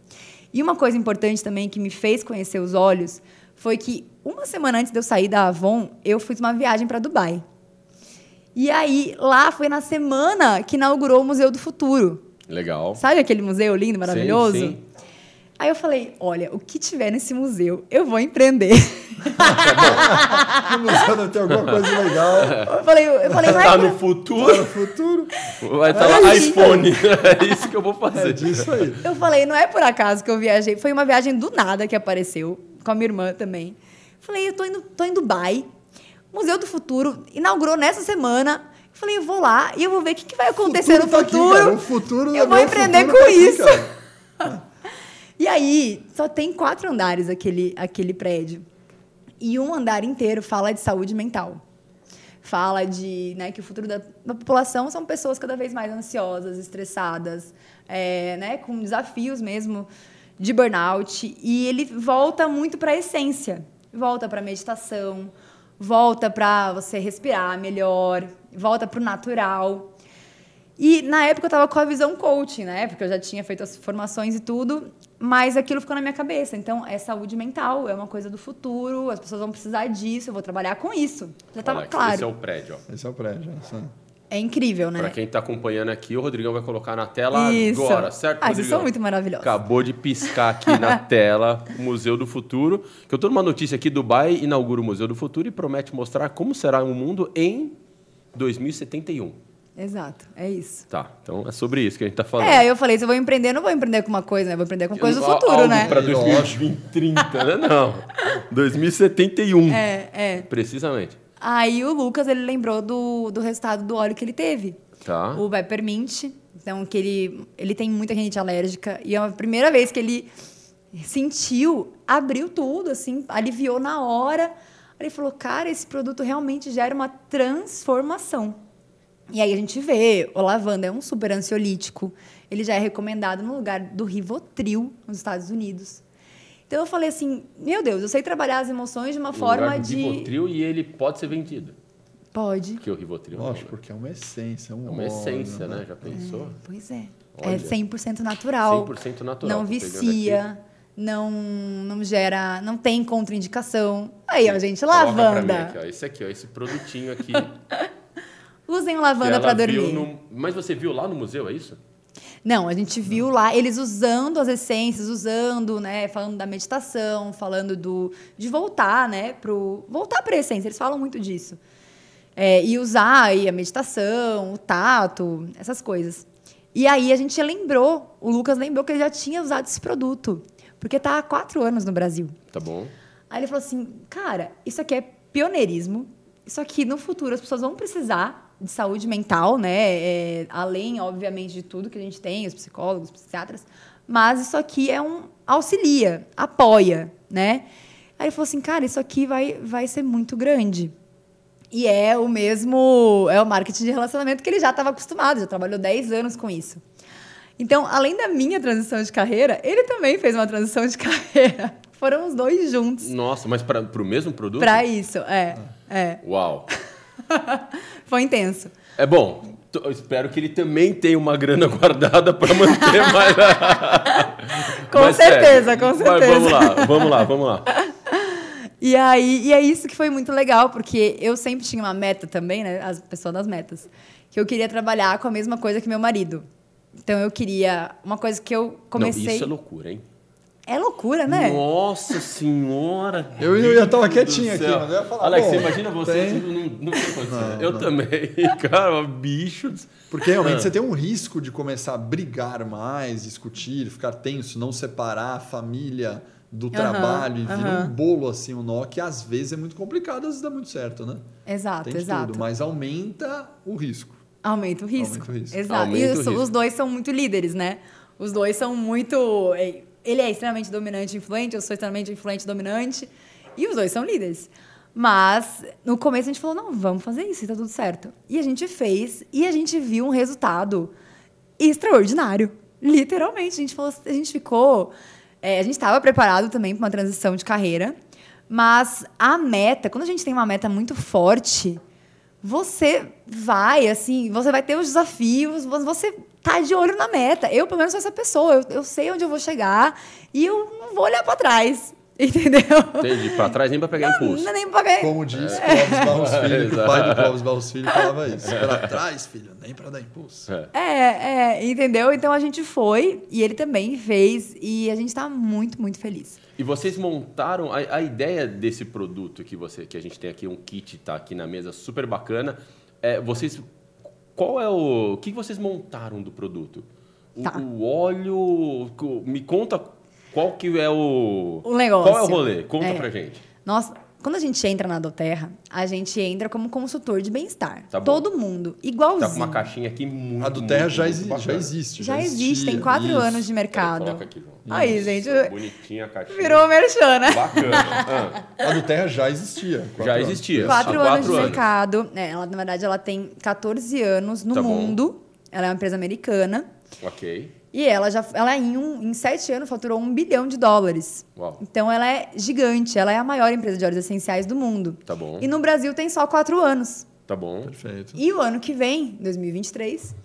E uma coisa importante também que me fez conhecer os óleos foi que uma semana antes de eu sair da Avon, eu fiz uma viagem para Dubai. E aí, lá foi na semana que inaugurou o Museu do Futuro. Legal. Sabe aquele museu lindo, maravilhoso? Sim, sim. Aí eu falei, olha, o que tiver nesse museu, eu vou empreender. no museu deve ter alguma coisa legal. Eu falei, eu falei vai tá no futuro? Tá no futuro. Vai estar tá lá iPhone. é isso que eu vou fazer. É disso aí. Eu falei, não é por acaso que eu viajei. Foi uma viagem do nada que apareceu, com a minha irmã também. Falei, eu tô indo, tô em Dubai. Museu do Futuro inaugurou nessa semana. Eu falei, eu vou lá e eu vou ver o que, que vai acontecer futuro no futuro. Tá aqui, o futuro eu vou empreender com tá isso. Aqui, E aí, só tem quatro andares aquele, aquele prédio. E um andar inteiro fala de saúde mental. Fala de né, que o futuro da, da população são pessoas cada vez mais ansiosas, estressadas, é, né, com desafios mesmo de burnout. E ele volta muito para a essência. Volta para a meditação, volta para você respirar melhor, volta para o natural. E na época eu estava com a visão coaching, né? Porque eu já tinha feito as formações e tudo, mas aquilo ficou na minha cabeça. Então, é saúde mental, é uma coisa do futuro, as pessoas vão precisar disso, eu vou trabalhar com isso. Já estava claro. Esse é o prédio, ó. Esse é o prédio, essa. É incrível, né? Para quem está acompanhando aqui, o Rodrigão vai colocar na tela Isso. agora, certo? Ah, vocês são muito maravilhosos. Acabou de piscar aqui na tela o Museu do Futuro. Que eu estou numa notícia aqui: Dubai inaugura o Museu do Futuro e promete mostrar como será o mundo em 2071. Exato, é isso. Tá, então é sobre isso que a gente tá falando. É, eu falei, se eu vou empreender, não vou empreender com uma coisa, né? Vou empreender com coisa do futuro, Algo né? Para 2030, né? Não. 2071. É, é. Precisamente. Aí o Lucas, ele lembrou do, do resultado do óleo que ele teve. Tá. O Peppermint. Então, que ele, ele tem muita rinite alérgica. E é a primeira vez que ele sentiu, abriu tudo, assim, aliviou na hora. Ele falou, cara, esse produto realmente gera uma transformação. E aí a gente vê, o lavanda é um super ansiolítico. Ele já é recomendado no lugar do Rivotril, nos Estados Unidos. Então eu falei assim, meu Deus, eu sei trabalhar as emoções de uma no forma lugar do de Rivotril e ele pode ser vendido. Pode. Que o Rivotril. Lógico, porque é uma essência, é um É uma essência, né? Já pensou? É, pois é. é Olha, é 100% natural. 100% natural. Não vicia, não não gera, não tem contraindicação. Aí, ó, gente, lavanda. Aqui, ó, esse aqui, ó, esse produtinho aqui. Usem lavanda para dormir. No... Mas você viu lá no museu, é isso? Não, a gente viu lá eles usando as essências, usando, né, falando da meditação, falando do de voltar, né, pro voltar para essência. Eles falam muito disso. É, e usar aí a meditação, o tato, essas coisas. E aí a gente lembrou, o Lucas lembrou que ele já tinha usado esse produto, porque está há quatro anos no Brasil. Tá bom. Aí ele falou assim, cara, isso aqui é pioneirismo. Isso aqui no futuro as pessoas vão precisar de saúde mental, né? É, além, obviamente, de tudo que a gente tem, os psicólogos, os psiquiatras, mas isso aqui é um auxilia, apoia, né? Aí ele falou assim, cara, isso aqui vai, vai ser muito grande. E é o mesmo, é o marketing de relacionamento que ele já estava acostumado, já trabalhou 10 anos com isso. Então, além da minha transição de carreira, ele também fez uma transição de carreira. Foram os dois juntos. Nossa, mas para o mesmo produto? Para isso, é, é. Uau. Foi intenso. É bom. espero que ele também tenha uma grana guardada para manter mais. com Mas, certeza, com certeza. vamos lá, vamos lá, vamos lá. E aí, e é isso que foi muito legal, porque eu sempre tinha uma meta também, né? As pessoas das metas. Que eu queria trabalhar com a mesma coisa que meu marido. Então eu queria uma coisa que eu comecei. Não, isso é loucura, hein? É loucura, né? Nossa senhora! Eu, eu ia estar quietinho aqui, mas eu ia falar. Alex, você imagina você tem... não, não tem não, Eu não. também, cara, bicho. Porque realmente ah. você tem um risco de começar a brigar mais, discutir, ficar tenso, não separar a família do trabalho e vira um bolo assim, um nó que às vezes é muito complicado, às vezes dá muito certo, né? Exato, exato. Tudo, mas aumenta o risco. Aumenta o risco. Aumenta o risco. Exato. Aumenta e os, os dois são muito líderes, né? Os dois são muito ele é extremamente dominante e influente, eu sou extremamente influente e dominante. E os dois são líderes. Mas no começo a gente falou: não, vamos fazer isso e tá tudo certo. E a gente fez e a gente viu um resultado extraordinário. Literalmente. A gente, falou, a gente ficou. É, a gente estava preparado também para uma transição de carreira. Mas a meta, quando a gente tem uma meta muito forte, você vai, assim, você vai ter os desafios, você tá de olho na meta. Eu, pelo menos, sou essa pessoa. Eu, eu sei onde eu vou chegar e eu não vou olhar para trás. Entendeu? Entendi. Pra trás nem pra pegar não, impulso. Não, nem pra pegar Como diz Clóvis Barros Filho, que o pai do Clóvis Barros Filho falava isso. Pra trás, filho, nem pra dar impulso. É. É, é, entendeu? Então a gente foi e ele também fez e a gente tá muito, muito feliz. E vocês montaram a, a ideia desse produto que você que a gente tem aqui um kit tá aqui na mesa super bacana. É, vocês qual é o o que vocês montaram do produto? O, Tá. o óleo, me conta qual que é o O negócio. Qual é o rolê? Conta É. pra gente. Nossa, quando a gente entra na Doterra, a gente entra como consultor de bem-estar. Tá bom. Todo mundo, igualzinho. Tá com uma caixinha aqui muito A do Terra muito, já, muito exi- bacana. já existe. Já existe, existia. tem quatro Isso. anos de mercado. coloca aqui. Aí, gente, Bonitinha a caixinha. Virou merchan, né? Bacana. Ah, A do Terra já existia. quatro Já anos. existia. Quatro Há anos quatro de anos. mercado. É, ela, na verdade, ela tem 14 anos no Tá bom. mundo. Ela é uma empresa americana. ok. E ela já, ela em, um, em sete anos faturou um bilhão de dólares. Uau. Então ela é gigante, ela é a maior empresa de óleos essenciais do mundo. Tá bom. E no Brasil tem só quatro anos. Tá bom. Perfeito. E o ano que vem, 2023,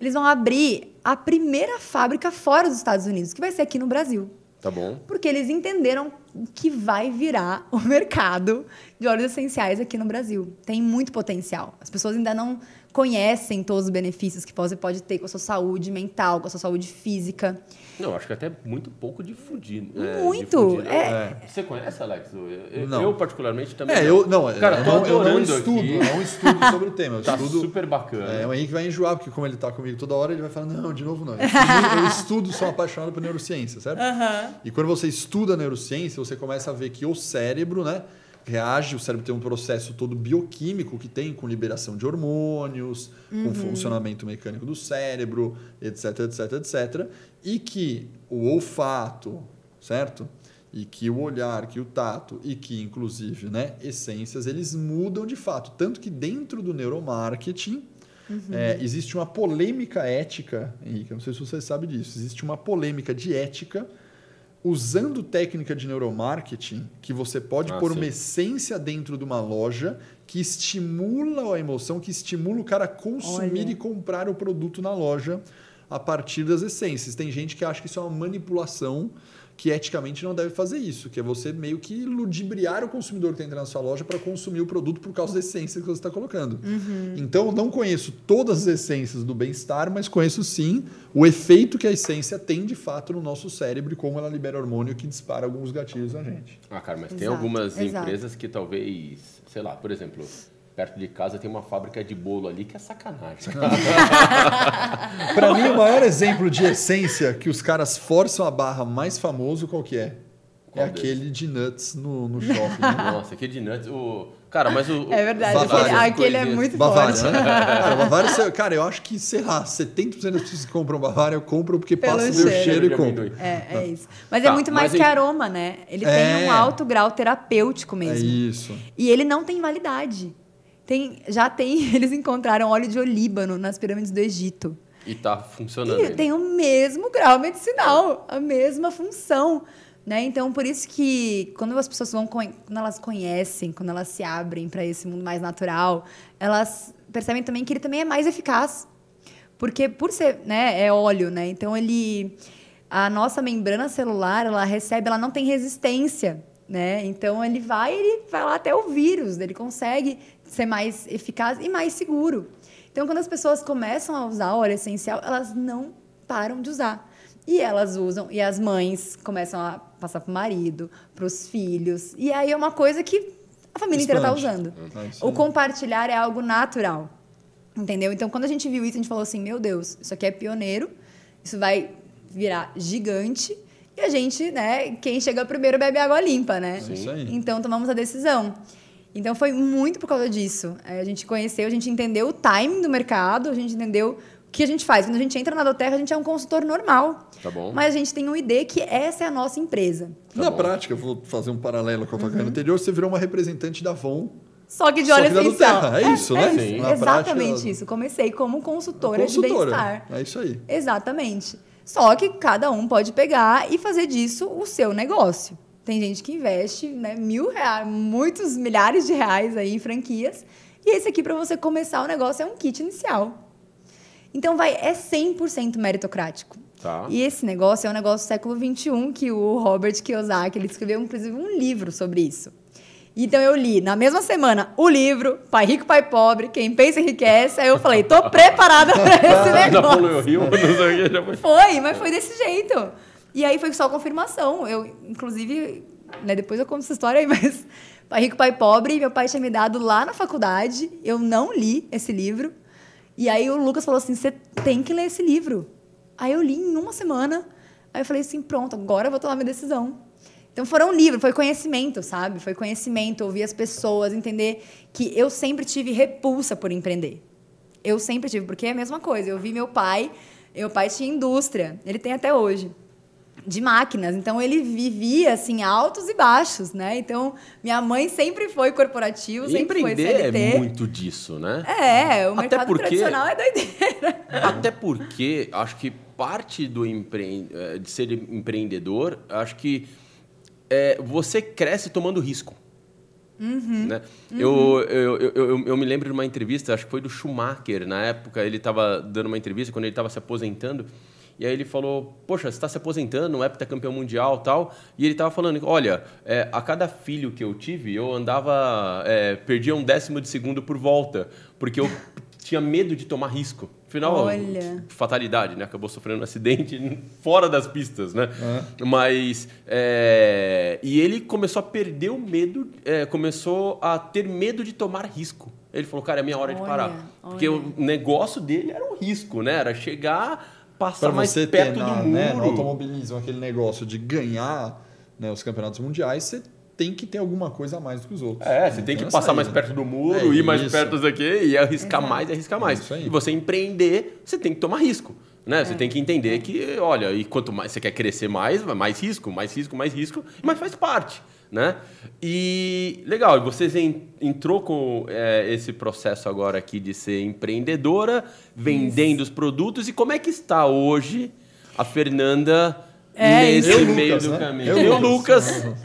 eles vão abrir a primeira fábrica fora dos Estados Unidos, que vai ser aqui no Brasil. Tá bom. Porque eles entenderam que vai virar o mercado de óleos essenciais aqui no Brasil. Tem muito potencial. As pessoas ainda não conhecem todos os benefícios que você pode ter com a sua saúde mental, com a sua saúde física. Não, acho que até muito pouco difundido. é, Muito, difundido. é. Você conhece, Alex? Eu, eu- Não. eu particularmente, também. É, eu não, Cara, eu, não, eu não estudo, aqui. eu não estudo sobre o tema. Eu Tá estudo. super bacana. É, o Henrique vai enjoar, porque como ele tá comigo toda hora, ele vai falar, não, de novo não. Eu estudo, eu estudo sou apaixonado por neurociência, certo? E quando você estuda neurociência, você começa a ver que o cérebro, né, reage, o cérebro tem um processo todo bioquímico que tem com liberação de hormônios, com funcionamento mecânico do cérebro, etc, etc, etc. E que o olfato, certo? E que o olhar, que o tato e que, inclusive, né, essências, eles mudam de fato. Tanto que dentro do neuromarketing, é, existe uma polêmica ética, Henrique, não sei se você sabe disso, existe uma polêmica de ética usando técnica de neuromarketing que você pode Ah, pôr sim. uma essência dentro de uma loja que estimula a emoção, que estimula o cara a consumir Olha. e comprar o produto na loja a partir das essências. Tem gente que acha que isso é uma manipulação que eticamente não deve fazer isso, que é você meio que ludibriar o consumidor que está entrando na sua loja para consumir o produto por causa da essência que você está colocando. Então, eu não conheço todas as essências do bem-estar, mas conheço sim o efeito que a essência tem de fato no nosso cérebro e como ela libera hormônio que dispara alguns gatilhos na gente. Ah, cara, mas tem Exato, algumas exato. empresas que talvez, sei lá, por exemplo, perto de casa tem uma fábrica de bolo ali que é sacanagem. Para mim, o maior exemplo de essência que os caras forçam a barra mais famoso, qual que é? Qual é aquele de nuts no, no shopping. né? Nossa, que de nuts. O... Cara, mas o. É verdade, Bavária. aquele, aquele é muito Bavária. forte. né? Cara, Bavária, cara, eu acho que, sei lá, 70% das pessoas que compram Bavária compram porque Pelo passam o meu cheiro. cheiro e amendoim. É, é isso. Mas Tá, é muito mais que em- aroma, né? Ele É. tem um alto grau terapêutico É mesmo. isso. E ele não tem validade. Tem, já tem, eles encontraram óleo de olíbano nas pirâmides do Egito. E tá funcionando. E ainda. tem o mesmo grau medicinal, a mesma função. Né? Então, por isso que quando as pessoas vão, quando elas conhecem, quando elas se abrem para esse mundo mais natural, elas percebem também que ele também é mais eficaz. Porque por ser, né, é óleo, né? Então ele a nossa membrana celular, ela recebe, ela não tem resistência, né? Então ele vai, ele vai lá até o vírus, ele consegue ser mais eficaz e mais seguro. Então quando as pessoas começam a usar óleo essencial, elas não param de usar. E elas usam, e as mães começam a passar para o marido, para os filhos. E aí é uma coisa que a família inteira está usando. Isso O compartilhar é algo natural. Entendeu? Então, quando a gente viu isso, a gente falou assim: meu Deus, isso aqui é pioneiro, isso vai virar gigante. E a gente, né, quem chega primeiro bebe água limpa, né? Isso aí. Então, tomamos a decisão. Então, foi muito por causa disso. É, A gente conheceu, a gente entendeu o timing do mercado, a gente entendeu O que a gente faz? Quando a gente entra na Doterra, a gente é um consultor normal. Tá bom. Mas a gente tem um ID que essa é a nossa empresa. Na bom. prática, eu vou fazer um paralelo com a tua Uhum. anterior, você virou uma representante da Avon. Só que de da essencial. Nuterra, é isso, né? Sim. Na Exatamente prática, isso. Comecei como consultora, de consultora. bem-estar. É isso aí. Exatamente. Só que cada um pode pegar e fazer disso o seu negócio. Tem gente que investe né, mil reais, muitos milhares de reais aí em franquias. E esse aqui, para você começar o negócio, é um kit inicial. Então, vai, é 100% meritocrático. Tá. E esse negócio é um negócio do século XXI que o Robert Kiyosaki ele escreveu, inclusive, um livro sobre isso. Então eu li na mesma semana o livro Pai Rico, Pai Pobre, Quem Pensa Enriquece. Aí eu falei, tô preparada para esse negócio. Não sei o que, já foi. Foi, mas foi desse jeito. E aí foi só confirmação. Eu, inclusive, né, depois eu conto essa história aí, mas Pai Rico, Pai Pobre, meu pai tinha me dado lá na faculdade. Eu não li esse livro. E aí o Lucas falou assim: você tem que ler esse livro. Aí eu li em uma semana. Aí eu falei assim: pronto, agora eu vou tomar minha decisão. Então foram livros, foi conhecimento, sabe? Foi conhecimento, ouvir as pessoas, entender que eu sempre tive repulsa por empreender. Eu sempre tive, porque é a mesma coisa. Eu vi meu pai, meu pai tinha indústria, ele tem até hoje, de máquinas. Então ele vivia assim altos e baixos, né? Então minha mãe sempre foi corporativo, E sempre foi empreender CLT. é muito disso, né? É, o Até mercado porque- tradicional é doideira. Até porque acho que parte do empre... eh, de ser empreendedor, acho que é, você cresce tomando risco. Uhum. Né? Eu, eu, eu, eu, eu me lembro de uma entrevista, acho que foi do Schumacher, na época, ele estava dando uma entrevista quando ele estava se aposentando. E aí ele falou, poxa, você está se aposentando, não é campeão mundial tal. E ele estava falando, olha, é, a cada filho que eu tive, eu andava, é, perdia um décimo de segundo por volta, porque eu tinha medo de tomar risco. Afinal, Olha. fatalidade, né? Acabou sofrendo um acidente fora das pistas, né? Mas é, e ele começou a perder o medo, é, começou a ter medo de tomar risco. Ele falou, cara, é minha hora de Olha, parar, porque olha. o negócio dele era um risco, né? Era chegar, passar Para mais você perto ter na, do muro. né, no automobilismo aquele negócio de ganhar né, os campeonatos mundiais, você tem que ter alguma coisa a mais do que os outros. É, você tem que essa passar mais saída. perto do muro, É ir mais isso. perto daqui e arriscar mais, arriscar mais. Aí. E você empreender, você tem que tomar risco. Né? Você tem que entender que, olha, e quanto mais você quer crescer mais, mais risco, mais risco, mais risco, mas faz parte. Né? E legal, você en- entrou com é, esse processo agora aqui de ser empreendedora, vendendo os produtos, e como é que está hoje a Fernanda É, nesse Eu, meio Lucas, do né? caminho? Eu, Eu, Lucas. Lucas.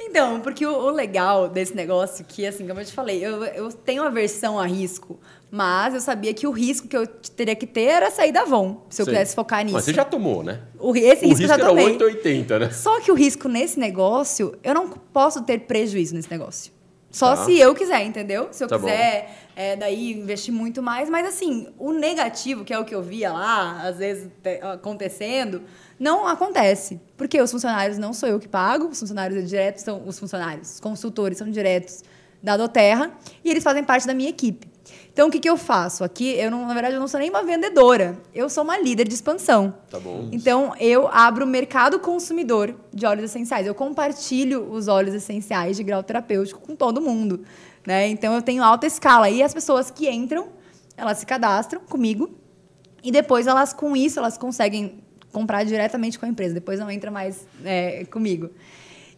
Então, porque o, o legal desse negócio, que assim, como eu te falei, eu, eu tenho aversão a risco, mas eu sabia que o risco que eu teria que ter era sair da Avon, se eu Sei. quisesse focar nisso. Mas você já tomou, né? O, esse o risco risco eu já era tomei. 880, né? Só que o risco nesse negócio, eu não posso ter prejuízo nesse negócio. Só Tá. se eu quiser, entendeu? Se eu Tá quiser, é, daí investir muito mais. Mas assim, o negativo, que é o que eu via lá, às vezes te- acontecendo, não acontece. Porque os funcionários não sou eu que pago, os funcionários é direto são os funcionários, os consultores são diretos da Doterra e eles fazem parte da minha equipe. Então, o que, que eu faço? Aqui, eu não, na verdade, eu não sou nem uma vendedora, eu sou uma líder de expansão. Tá bom. Então, eu abro o mercado consumidor de óleos essenciais. Eu compartilho os óleos essenciais de grau terapêutico com todo mundo. Né? Então, eu tenho alta escala. E as pessoas que entram, elas se cadastram comigo. E depois, elas com isso, elas conseguem comprar diretamente com a empresa. Depois, não entra mais é, comigo.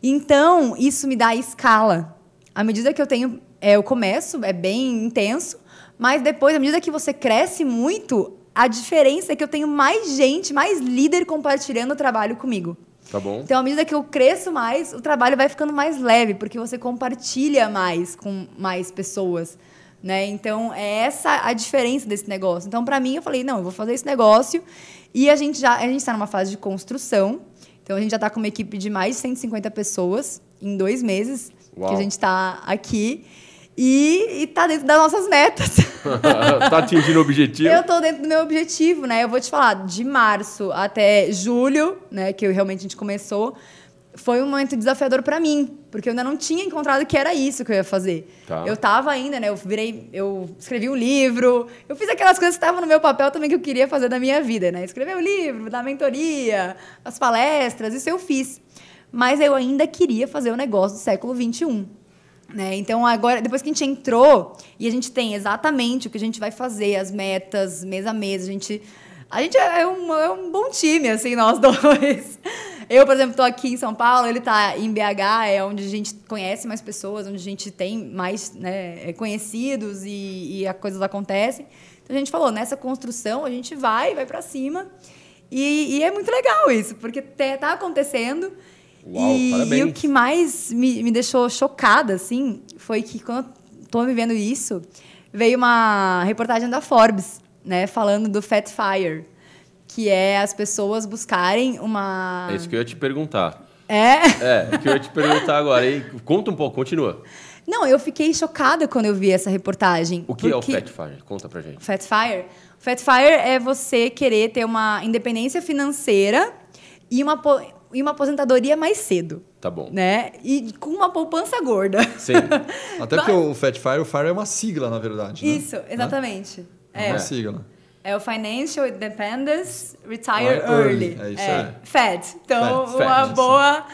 Então, isso me dá escala. À medida que eu tenho... É, eu começo, é bem intenso. Mas depois, à medida que você cresce muito, a diferença é que eu tenho mais gente, mais líder compartilhando o trabalho comigo. Tá bom. Então, à medida que eu cresço mais, o trabalho vai ficando mais leve, porque você compartilha mais com mais pessoas. Né? Então, é essa a diferença desse negócio. Então, para mim, eu falei, não, eu vou fazer esse negócio. E a gente já a gente está numa fase de construção. Então, a gente já está com uma equipe de mais de 150 pessoas em dois meses Uau. que a gente está aqui. E está dentro das nossas metas. tá atingindo o objetivo? Eu tô dentro do meu objetivo, né? Eu vou te falar, de março até julho, né, que eu, realmente a gente começou, foi um momento desafiador para mim, porque eu ainda não tinha encontrado que era isso que eu ia fazer. Tá. Eu tava ainda, né? Eu virei, eu escrevi um livro, eu fiz aquelas coisas que estavam no meu papel também que eu queria fazer da minha vida, né? Escrever o livro, dar mentoria, as palestras, isso eu fiz. Mas eu ainda queria fazer o negócio do século 21. Né? Então, agora, depois que a gente entrou e a gente tem exatamente o que a gente vai fazer, as metas, mês a mês, a gente. A gente é um, é um bom time, assim, nós dois. Eu, por exemplo, estou aqui em São Paulo, ele está em BH, é onde a gente conhece mais pessoas, onde a gente tem mais né, conhecidos e, e as coisas acontecem. Então a gente falou, nessa construção a gente vai, vai para cima. E, e, é muito legal isso, porque está acontecendo. Uau, e, parabéns. e o que mais me, me deixou chocada, assim, foi que quando eu tô vivendo isso, veio uma reportagem da Forbes, né, falando do Fat Fire, que é as pessoas buscarem uma... É isso que eu ia te perguntar. É? É, o que eu ia te perguntar agora. E conta um pouco, continua. Não, eu fiquei chocada quando eu vi essa reportagem. O que porque... é o Fat Fire? Conta pra gente. Fat Fire? Fat Fire é você querer ter uma independência financeira e uma, e uma aposentadoria mais cedo. Tá bom. Né? E com uma poupança gorda. Sim. Até porque o Fat Fire, o Fire é uma sigla, na verdade. Né? Isso, exatamente. É, É. uma sigla. É o Financial Independence Retire Ah, Early. early, é isso é. aí. FAT. Então, Fat, uma isso. boa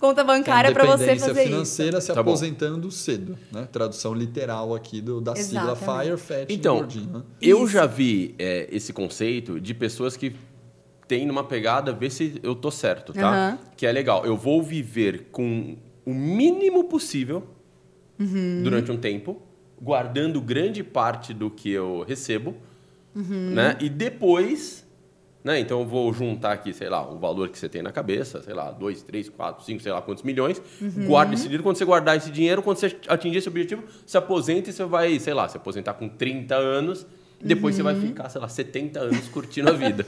conta Que é bancária para você fazer financeira isso. se Tá bom. aposentando cedo. Né? Tradução literal aqui do, da sigla Exatamente. Fire, Fat Então, e Gordinho. Né? eu Isso. já vi é, esse conceito de pessoas que têm numa pegada, ver se eu tô certo, tá? Aham. Que é legal. Eu vou viver com o mínimo possível Uhum. durante um tempo, guardando grande parte do que eu recebo, Uhum. né? E depois, né? Então eu vou juntar aqui, sei lá, o valor que você tem na cabeça, sei lá, 2, 3, 4, 5, sei lá quantos milhões, Uhum. guarda esse dinheiro. Quando você guardar esse dinheiro, quando você atingir esse objetivo, se aposenta e você vai, sei lá, se aposentar com 30 anos, depois você vai Uhum. ficar, sei lá, 70 anos curtindo a vida.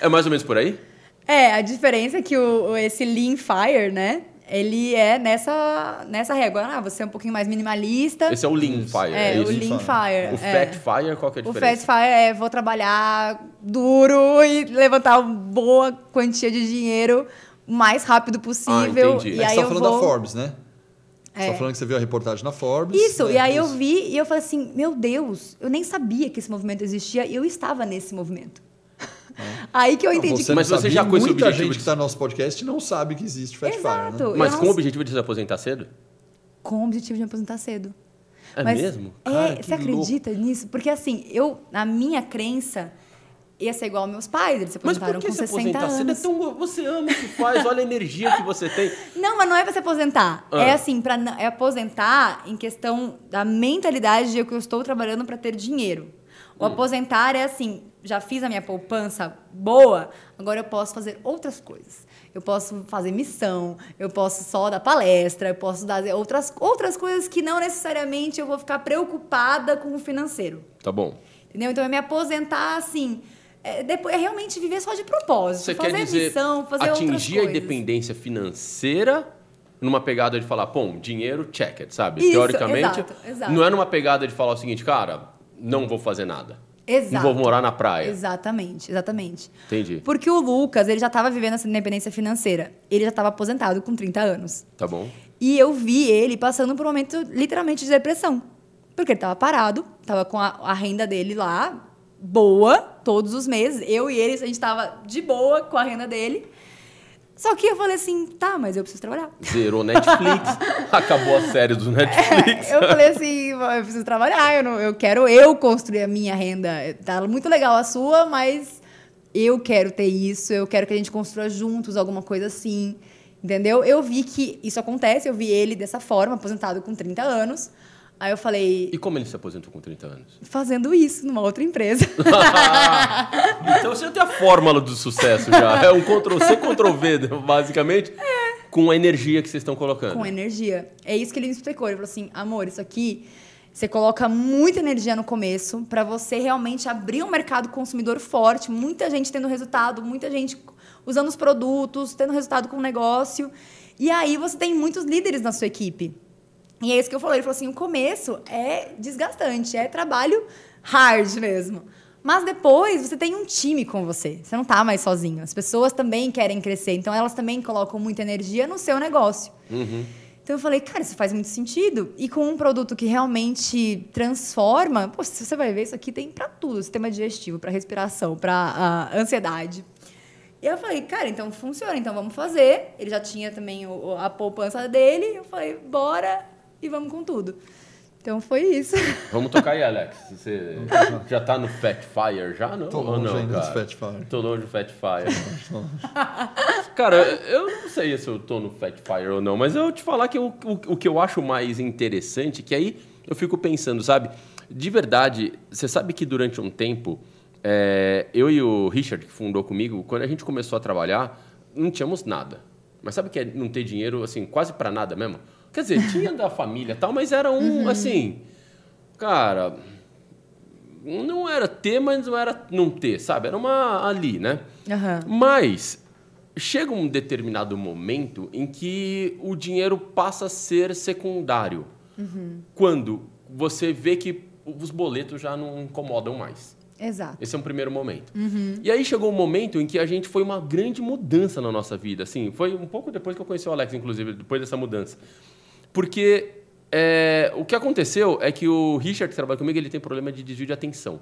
é mais ou menos por aí? É, a diferença é que o, o- esse Lean Fire, né? Ele é nessa, nessa régua. Ah, você é um pouquinho mais minimalista. Esse é o Lean. Fire, é, é, o? Lean Fire. O é. Fat Fire, qual que é a O diferença? Fat Fire é vou trabalhar duro e levantar uma boa quantia de dinheiro o mais rápido possível. entendi. E É que aí você tá falando vou... da Forbes, né? Você É. tá falando que você viu a reportagem na Forbes. Isso, né? e aí eu vi e eu falei assim, meu Deus, eu nem sabia que esse movimento existia e eu estava nesse movimento. Aí que eu Não, entendi você que... Mas você já esse Muita objetivo gente de- que está no nosso podcast não sabe que existe Fat Fire, Exato. né? Mas eu com não- o objetivo de se aposentar cedo? Com o objetivo de me aposentar cedo. É Mas, mesmo? É, Cara, você acredita nisso? Porque assim, eu, na minha crença, ia ser igual aos meus pais, eles se Mas por aposentaram que com se 60 aposentar anos. cedo? É tão... Você ama o que faz, olha a energia que você tem. Não, mas não é pra se aposentar. Ah. É assim, pra, é aposentar em questão da mentalidade de que eu estou trabalhando para ter dinheiro. O Hum. aposentar é assim, já fiz a minha poupança boa, agora eu posso fazer outras coisas. Eu posso fazer missão, eu posso só dar palestra, eu posso dar outras, outras coisas que não necessariamente eu vou ficar preocupada com o financeiro. Tá bom. Entendeu? Então é me aposentar assim. É, depois, é realmente viver só de propósito. Você fazer quer dizer missão, fazer atingir a independência financeira numa pegada de falar, pô, dinheiro, check it, sabe? Isso, Teoricamente, exato, exato. não é numa pegada de falar o seguinte, cara, não vou fazer nada. Exato. Não vou morar na praia. Exatamente, exatamente. Entendi. Porque o Lucas, ele já estava vivendo essa independência financeira. Ele já estava aposentado com 30 anos. Tá bom? E eu vi ele passando por um momento literalmente de depressão. Porque ele estava parado, estava com a, a renda dele lá, boa, todos os meses. Eu e ele, a gente estava de boa com a renda dele. Só que eu falei assim, tá, mas eu preciso trabalhar. Zerou Netflix, acabou a série do Netflix. eu falei assim, eu preciso trabalhar, eu, não, eu quero eu construir a minha renda. Tá muito legal a sua, mas eu quero ter isso, eu quero que a gente construa juntos alguma coisa assim. Entendeu? Eu vi que isso acontece, eu vi ele dessa forma, aposentado com 30 anos. Aí eu falei, E como ele se aposentou com 30 anos? fazendo isso numa outra empresa. então você já tem a fórmula do sucesso já. É um Ctrl-C, Ctrl-V, basicamente, com a energia que vocês estão colocando. com energia. É isso que ele me explicou. Ele falou assim: amor, isso aqui você coloca muita energia no começo para você realmente abrir um mercado consumidor forte, muita gente tendo resultado, muita gente usando os produtos, tendo resultado com o negócio. E aí você tem muitos líderes na sua equipe. E é isso que eu falei. Ele falou assim: o começo é desgastante, é trabalho hard mesmo. Mas depois você tem um time com você. Você não tá mais sozinho. As pessoas também querem crescer, então elas também colocam muita energia no seu negócio. Uhum. Então eu falei, cara, isso faz muito sentido. E com um produto que realmente transforma, pô, você vai ver, isso aqui tem para tudo: sistema digestivo, para respiração, para ansiedade. E eu falei, cara, então funciona, então vamos fazer. Ele já tinha também o- a poupança dele. Eu falei, bora. E vamos com tudo. Então foi isso. Vamos tocar aí, Alex. Você já tá no Fat Fire já? Não? Tô longe não, ainda dos Fat Fire. Tô longe do Fat Fire. cara, eu não sei se eu tô no Fat Fire ou não, mas eu vou te falar que o, o, o que eu acho mais interessante, que aí eu fico pensando, sabe? De verdade, você sabe que durante um tempo, é, eu e o Richard, que fundou comigo, quando a gente começou a trabalhar, não tínhamos nada. Mas sabe que é não ter dinheiro, assim, quase para nada mesmo? Quer dizer, tinha da família tal, mas era um, assim... Cara, não era ter, mas não era não ter, sabe? Era uma ali, né? Aham. Mas chega um determinado momento em que o dinheiro passa a ser secundário. Quando você vê que os boletos já não incomodam mais. Exato. Esse é um primeiro momento. E aí chegou um momento em que a gente foi uma grande mudança na nossa vida. Assim, foi um pouco depois que eu conheci o Alex, inclusive, depois dessa mudança. Porque é, o que aconteceu é que o Richard, que trabalha comigo, ele tem problema de desvio de atenção.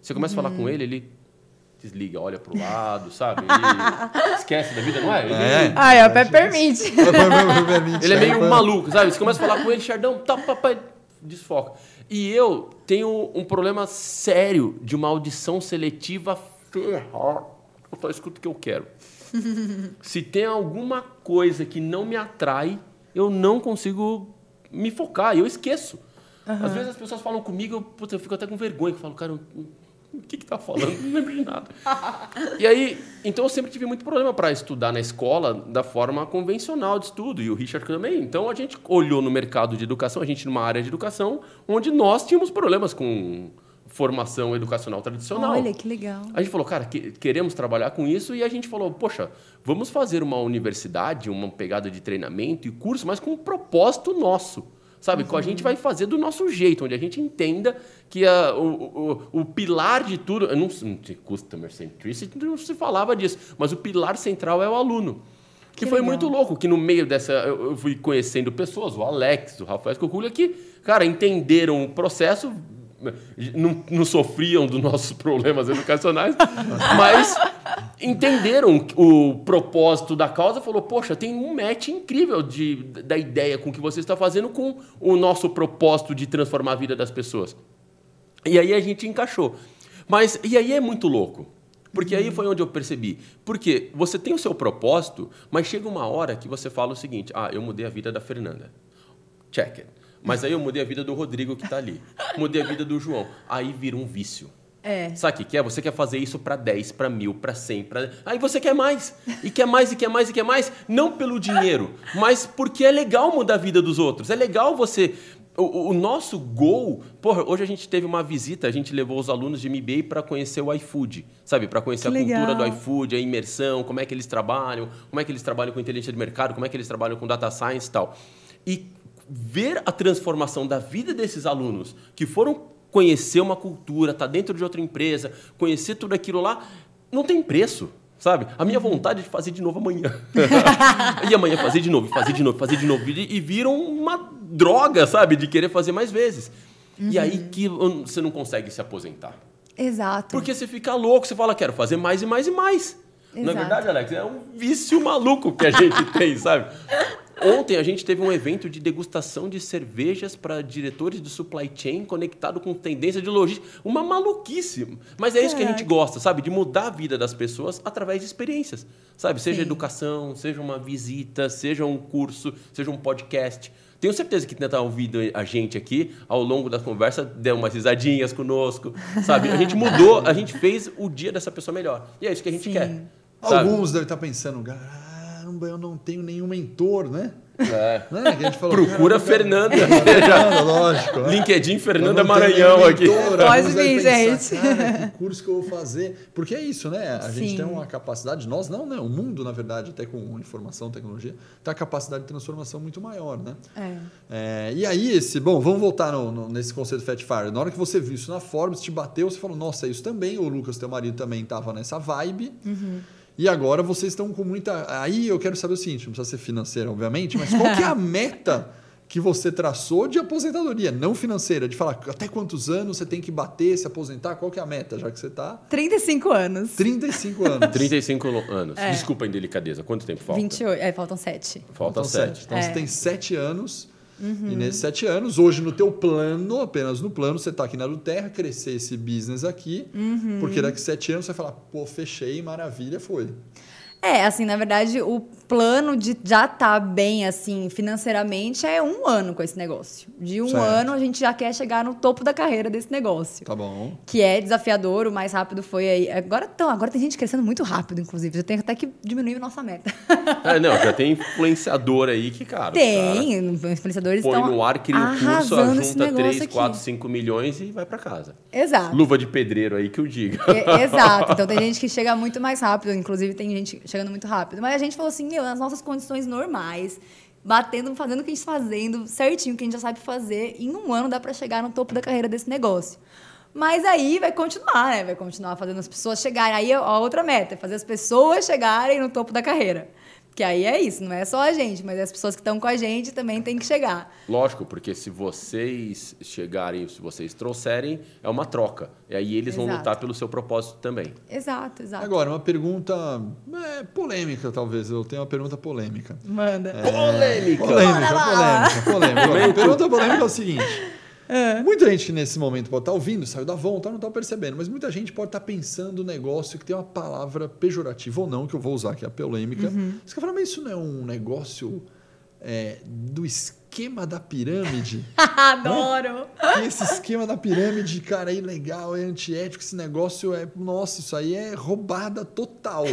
Você começa a falar com ele, ele desliga, olha pro lado, sabe? Ele esquece da vida, não é? Ele, É. Ai, a Pé permite. ele é meio maluco, sabe? Você começa a falar com ele, Chardão, tá, papai, desfoca. E eu tenho um problema sério de uma audição seletiva ferrada. Eu só escuto o que eu quero. Se tem alguma coisa que não me atrai, eu não consigo me focar, eu esqueço. Às vezes as pessoas falam comigo, eu, putz, eu fico até com vergonha, eu falo, cara, o que que tá falando? Não lembro de nada. E aí, então eu sempre tive muito problema para estudar na escola da forma convencional de estudo, e o Richard também. Então a gente olhou no mercado de educação, a gente numa área de educação, onde nós tínhamos problemas com formação educacional tradicional. Olha, que legal. A gente falou, cara, que- queremos trabalhar com isso e a gente falou, poxa, vamos fazer uma universidade, uma pegada de treinamento e curso, mas com um propósito nosso. Sabe? Que a gente vai fazer do nosso jeito, onde a gente entenda que a- o, o, o pilar de tudo. eu Não, customer centricity, não se falava disso, mas o pilar central é o aluno. Que, Que foi legal. muito louco, que no meio dessa. Eu fui conhecendo pessoas, o Alex, o Rafael Escoculha, que, cara, entenderam o processo, não, não sofriam dos nossos problemas educacionais, mas entenderam o propósito da causa, falou, poxa, tem um match incrível de, da ideia com que você está fazendo com o nosso propósito de transformar a vida das pessoas. E aí a gente encaixou. Mas, e aí é muito louco. Porque aí foi onde eu percebi. Porque você tem o seu propósito, mas chega uma hora que você fala o seguinte: ah, eu mudei a vida da Fernanda. Check it. Mas aí eu mudei a vida do Rodrigo que está ali. Mudei a vida do João. Aí vira um vício. É. Sabe o que é? Você quer fazer isso para 10, para mil, para 100, para Aí você quer mais. E quer mais, e quer mais, e quer mais. Não pelo dinheiro, mas porque é legal mudar a vida dos outros. É legal você... O, o- nosso gol... Porra, hoje a gente teve uma visita, a gente levou os alunos de MBA para conhecer o iFood, sabe? Para conhecer Que a cultura do legal. iFood, a imersão, como é que eles trabalham, como é que eles trabalham com inteligência de mercado, como é que eles trabalham com data science e tal. E ver a transformação da vida desses alunos que foram conhecer uma cultura, tá dentro de outra empresa, conhecer tudo aquilo lá, não tem preço. Sabe? A minha vontade é de fazer de novo amanhã. e amanhã fazer de novo, fazer de novo, fazer de novo. E, e viram uma droga, sabe? De querer fazer mais vezes. E aí que você não consegue se aposentar. Exato. Porque você fica louco, você fala, quero fazer mais e mais e mais. Na Exato. verdade, Alex, é um vício maluco que a gente tem, sabe? Ontem a gente teve um evento de degustação de cervejas para diretores de supply chain conectado com tendência de logística. Uma maluquice. Mas é isso que a gente gosta, sabe? De mudar a vida das pessoas através de experiências. Sabe? Seja Sim. educação, seja uma visita, seja um curso, seja um podcast. Tenho certeza que tentar ouvindo a gente aqui, ao longo da conversa, deu umas risadinhas conosco, sabe? A gente mudou, a gente fez o dia dessa pessoa melhor. E é isso que a gente Sim. quer. sabe? Alguns devem estar pensando, caramba, eu não tenho nenhum mentor, né? É. Né? Que a gente falou, Procura "Caramba, Fernanda. Fernanda, lógico. né? LinkedIn Fernanda Maranhão aqui. Pode vir, gente. Cara, que curso que eu vou fazer? Porque é isso, né? A gente Sim. tem uma capacidade, nós não, né? O mundo, na verdade, até com informação, tecnologia, tem a capacidade de transformação muito maior, né? É. É, e aí, esse. Bom, vamos voltar no- no- nesse conceito Fat Fire. Na hora que você viu isso na Forbes, te bateu, você falou, nossa, é isso também. O Lucas, teu marido, também estava nessa vibe. E agora vocês estão com muita. Aí eu quero saber o seguinte: não precisa ser financeira, obviamente, mas qual que é a meta que você traçou de aposentadoria, não financeira? De falar até quantos anos você tem que bater, se aposentar? Qual que é a meta, já que você está 35 anos. 35 anos. 35 anos. É. Desculpa a indelicadeza. Quanto tempo falta? 28. É, faltam 7. Falta Faltam 7. Então É. você tem 7 anos E nesses sete anos, hoje no teu plano, apenas no plano, você está aqui na Luterra, crescer esse business aqui, porque daqui sete anos você vai falar, pô, fechei, maravilha, foi. É, assim, na verdade, o plano de já estar tá bem, assim, financeiramente é um ano com esse negócio. De um Certo. ano, a gente já quer chegar no topo da carreira desse negócio. Tá bom. Que é desafiador, o mais rápido foi aí. Agora, então, agora tem gente crescendo muito rápido, inclusive. Já tem até que diminuir a nossa meta. É, não, já tem influenciador aí que, cara. tem, os influenciadores Põe estão no ar, cria o curso, junta negócio 3, aqui. 4, 5 milhões e vai pra casa. Exato. Luva de pedreiro aí que eu diga. E- Exato. Então tem gente que chega muito mais rápido, inclusive tem gente chegando muito rápido. Mas a gente falou assim, meu, nas nossas condições normais, batendo, fazendo o que a gente está fazendo, certinho, o que a gente já sabe fazer, em um ano dá para chegar no topo da carreira desse negócio. Mas aí vai continuar, né? Vai continuar fazendo as pessoas chegarem. Aí a outra meta é fazer as pessoas chegarem no topo da carreira. Que aí é isso, não é só a gente, mas as pessoas que estão com a gente também têm que chegar. Lógico, porque se vocês chegarem, se vocês trouxerem, é uma troca. E aí eles vão Exato. lutar pelo seu propósito também. Exato, exato. Agora, uma pergunta é, polêmica, talvez. Eu tenho uma pergunta polêmica. Manda. É. Polêmica! Polêmica, lá. polêmica, polêmica. A pergunta polêmica é o seguinte. Muita gente nesse momento pode estar ouvindo, saiu da Avon, tá, não está percebendo, mas muita gente pode estar pensando um negócio que tem uma palavra pejorativa ou não, que eu vou usar, é a polêmica. Você quer falar, mas isso não é um negócio é, do esquema da pirâmide? Adoro! Que esse esquema da pirâmide, cara, é ilegal, é antiético, esse negócio é. Nossa, isso aí é roubada total.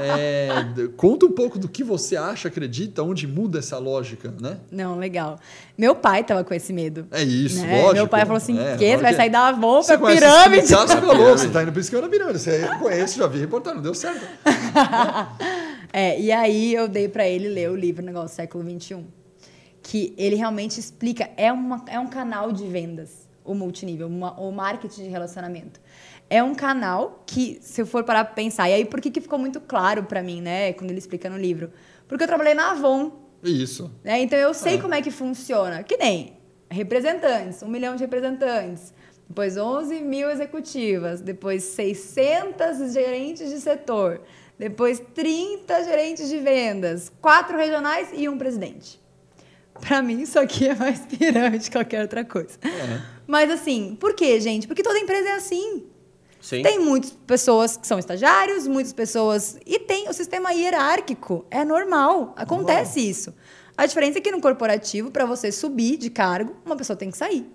É, conta um pouco do que você acha, acredita, onde muda essa lógica, né? Não, legal. Meu pai tava com esse medo. É isso, né? lógico. Meu pai falou assim: É, que? Você vai sair da Você pra pirâmide? esse Você falou, você tá indo esquema da pirâmide. Você conhece, já vi reportagem, não deu certo. É, e aí eu dei pra ele ler o livro Negócio Século XXI. Que ele realmente explica, é, uma, é um canal de vendas, o multinível, uma- o marketing de relacionamento. É um canal que, se eu for parar pra pensar, e aí por que, que ficou muito claro pra mim, né, quando ele explica no livro? Porque eu trabalhei na Avon, Isso. né? Então eu sei como é que funciona. Que nem representantes, um milhão de representantes, depois 11 mil executivas, depois 600 gerentes de setor, depois 30 gerentes de vendas, quatro regionais e um presidente. Pra mim, isso aqui é mais pirâmide que qualquer outra coisa. É. Mas assim, por quê, gente? Porque toda empresa é assim. Sim. Tem muitas pessoas que são estagiários, muitas pessoas. E tem o sistema hierárquico. É normal. Acontece isso. A diferença é que no corporativo, para você subir de cargo, uma pessoa tem que sair.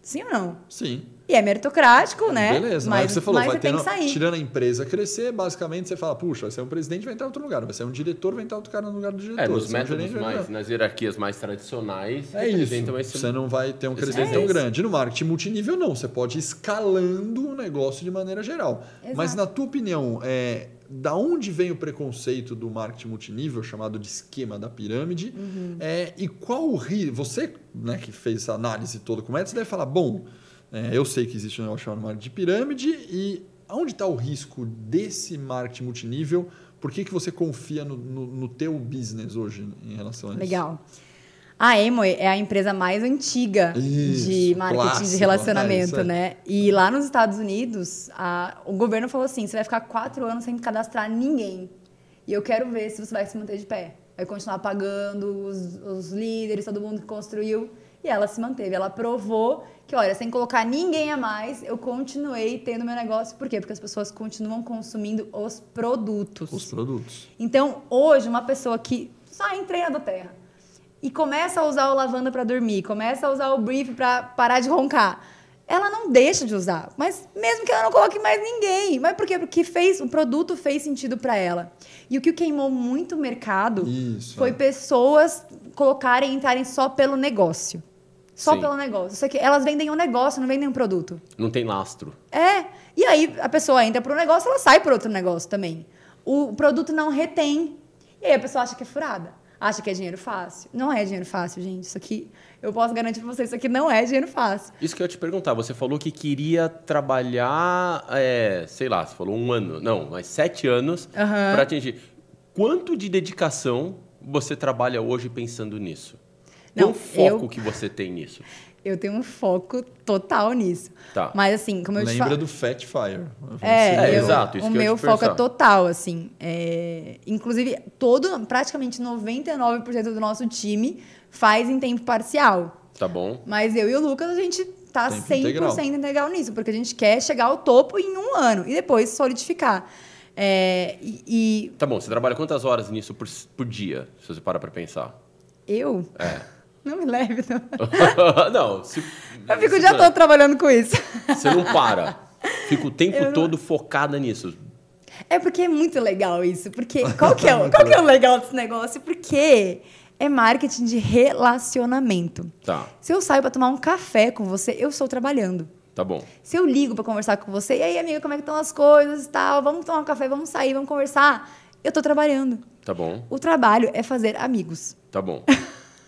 Sim ou não? Sim. E é meritocrático, né? Beleza, mas, mas você falou, mas vai você tem que sair. tirando a empresa crescer, basicamente você fala, puxa, vai ser um presidente, vai entrar em outro lugar, vai ser um diretor, vai entrar outro cara no lugar do diretor. É, nos um métodos vai mais, nas hierarquias mais tradicionais, É isso. esse- Você não vai ter um crescimento desenho. tão grande. No marketing multinível, não. Você pode ir escalando o negócio de maneira geral. Exato. Mas, na tua opinião, é, da onde vem o preconceito do marketing multinível, chamado de esquema da pirâmide? Uhum. É, e qual o risco? Você né, que fez essa análise toda com você deve falar, bom, é, eu sei que existe um negócio chamado marketing de pirâmide e aonde está o risco desse marketing multinível? Por que, que você confia no, no, no teu business hoje em relação a isso? Legal. A Emoy é a empresa mais antiga Isso, de marketing clássico, de é relacionamento, isso aí. né? E lá nos Estados Unidos, a- o governo falou assim: você vai ficar quatro anos sem cadastrar ninguém. E eu quero ver se você vai se manter de pé. Vai continuar pagando os, os líderes, todo mundo que construiu. E ela se manteve. Ela provou que, olha, sem colocar ninguém a mais, eu continuei tendo meu negócio. Por quê? Porque as pessoas continuam consumindo os produtos. Os produtos. Então, hoje, uma pessoa que só entrei na Terra e começa a usar o lavanda para dormir, começa a usar o brief para parar de roncar, ela não deixa de usar. Mas mesmo que ela não coloque mais ninguém. Mas por quê? Porque fez, o produto fez sentido para ela. E o que queimou muito o mercado Isso, foi é. pessoas colocarem, entrarem só pelo negócio. Só Sim. pelo negócio. Isso aqui, elas vendem um negócio, não vendem um produto. Não tem lastro. É. E aí a pessoa entra para um negócio, ela sai para outro negócio também. O produto não retém. E aí a pessoa acha que é furada. Acha que é dinheiro fácil. Não é dinheiro fácil, gente. Isso aqui, eu posso garantir para vocês, isso aqui não é dinheiro fácil. Isso que eu ia te perguntar. Você falou que queria trabalhar, é, sei lá, você falou um ano. Não, mas sete anos Aham. para atingir. Quanto de dedicação você trabalha hoje pensando nisso? Não, Qual foco eu- que você tem nisso? Eu tenho um foco total nisso. Tá. Mas assim, como eu te Lembra falo. do Fat Fire. É, É, eu- exato, isso o meu te foco é total, assim. é, inclusive, todo, praticamente 99% do nosso time faz em tempo parcial. Tá bom? Mas eu e o Lucas, a gente tá Tempo 100% integral. nisso, porque a gente quer chegar ao topo em um ano e depois solidificar. É, e, Tá bom, você trabalha quantas horas nisso por, por dia, se você parar pra pensar? e eu? É. Não me leve, não. não, se, Eu fico o dia todo trabalhando com isso. Você não para. Fica o tempo todo focada nisso. É porque é muito legal isso. Porque qual que é, o- qual que é o legal desse negócio? Porque é marketing de relacionamento. Tá, Se eu saio pra tomar um café com você, eu estou trabalhando. tá bom. Se eu ligo pra conversar com você, e aí, amiga, como é que estão as coisas e tal? Vamos tomar um café, vamos sair, vamos conversar. Eu tô trabalhando. Tá bom, O trabalho é fazer amigos. tá bom.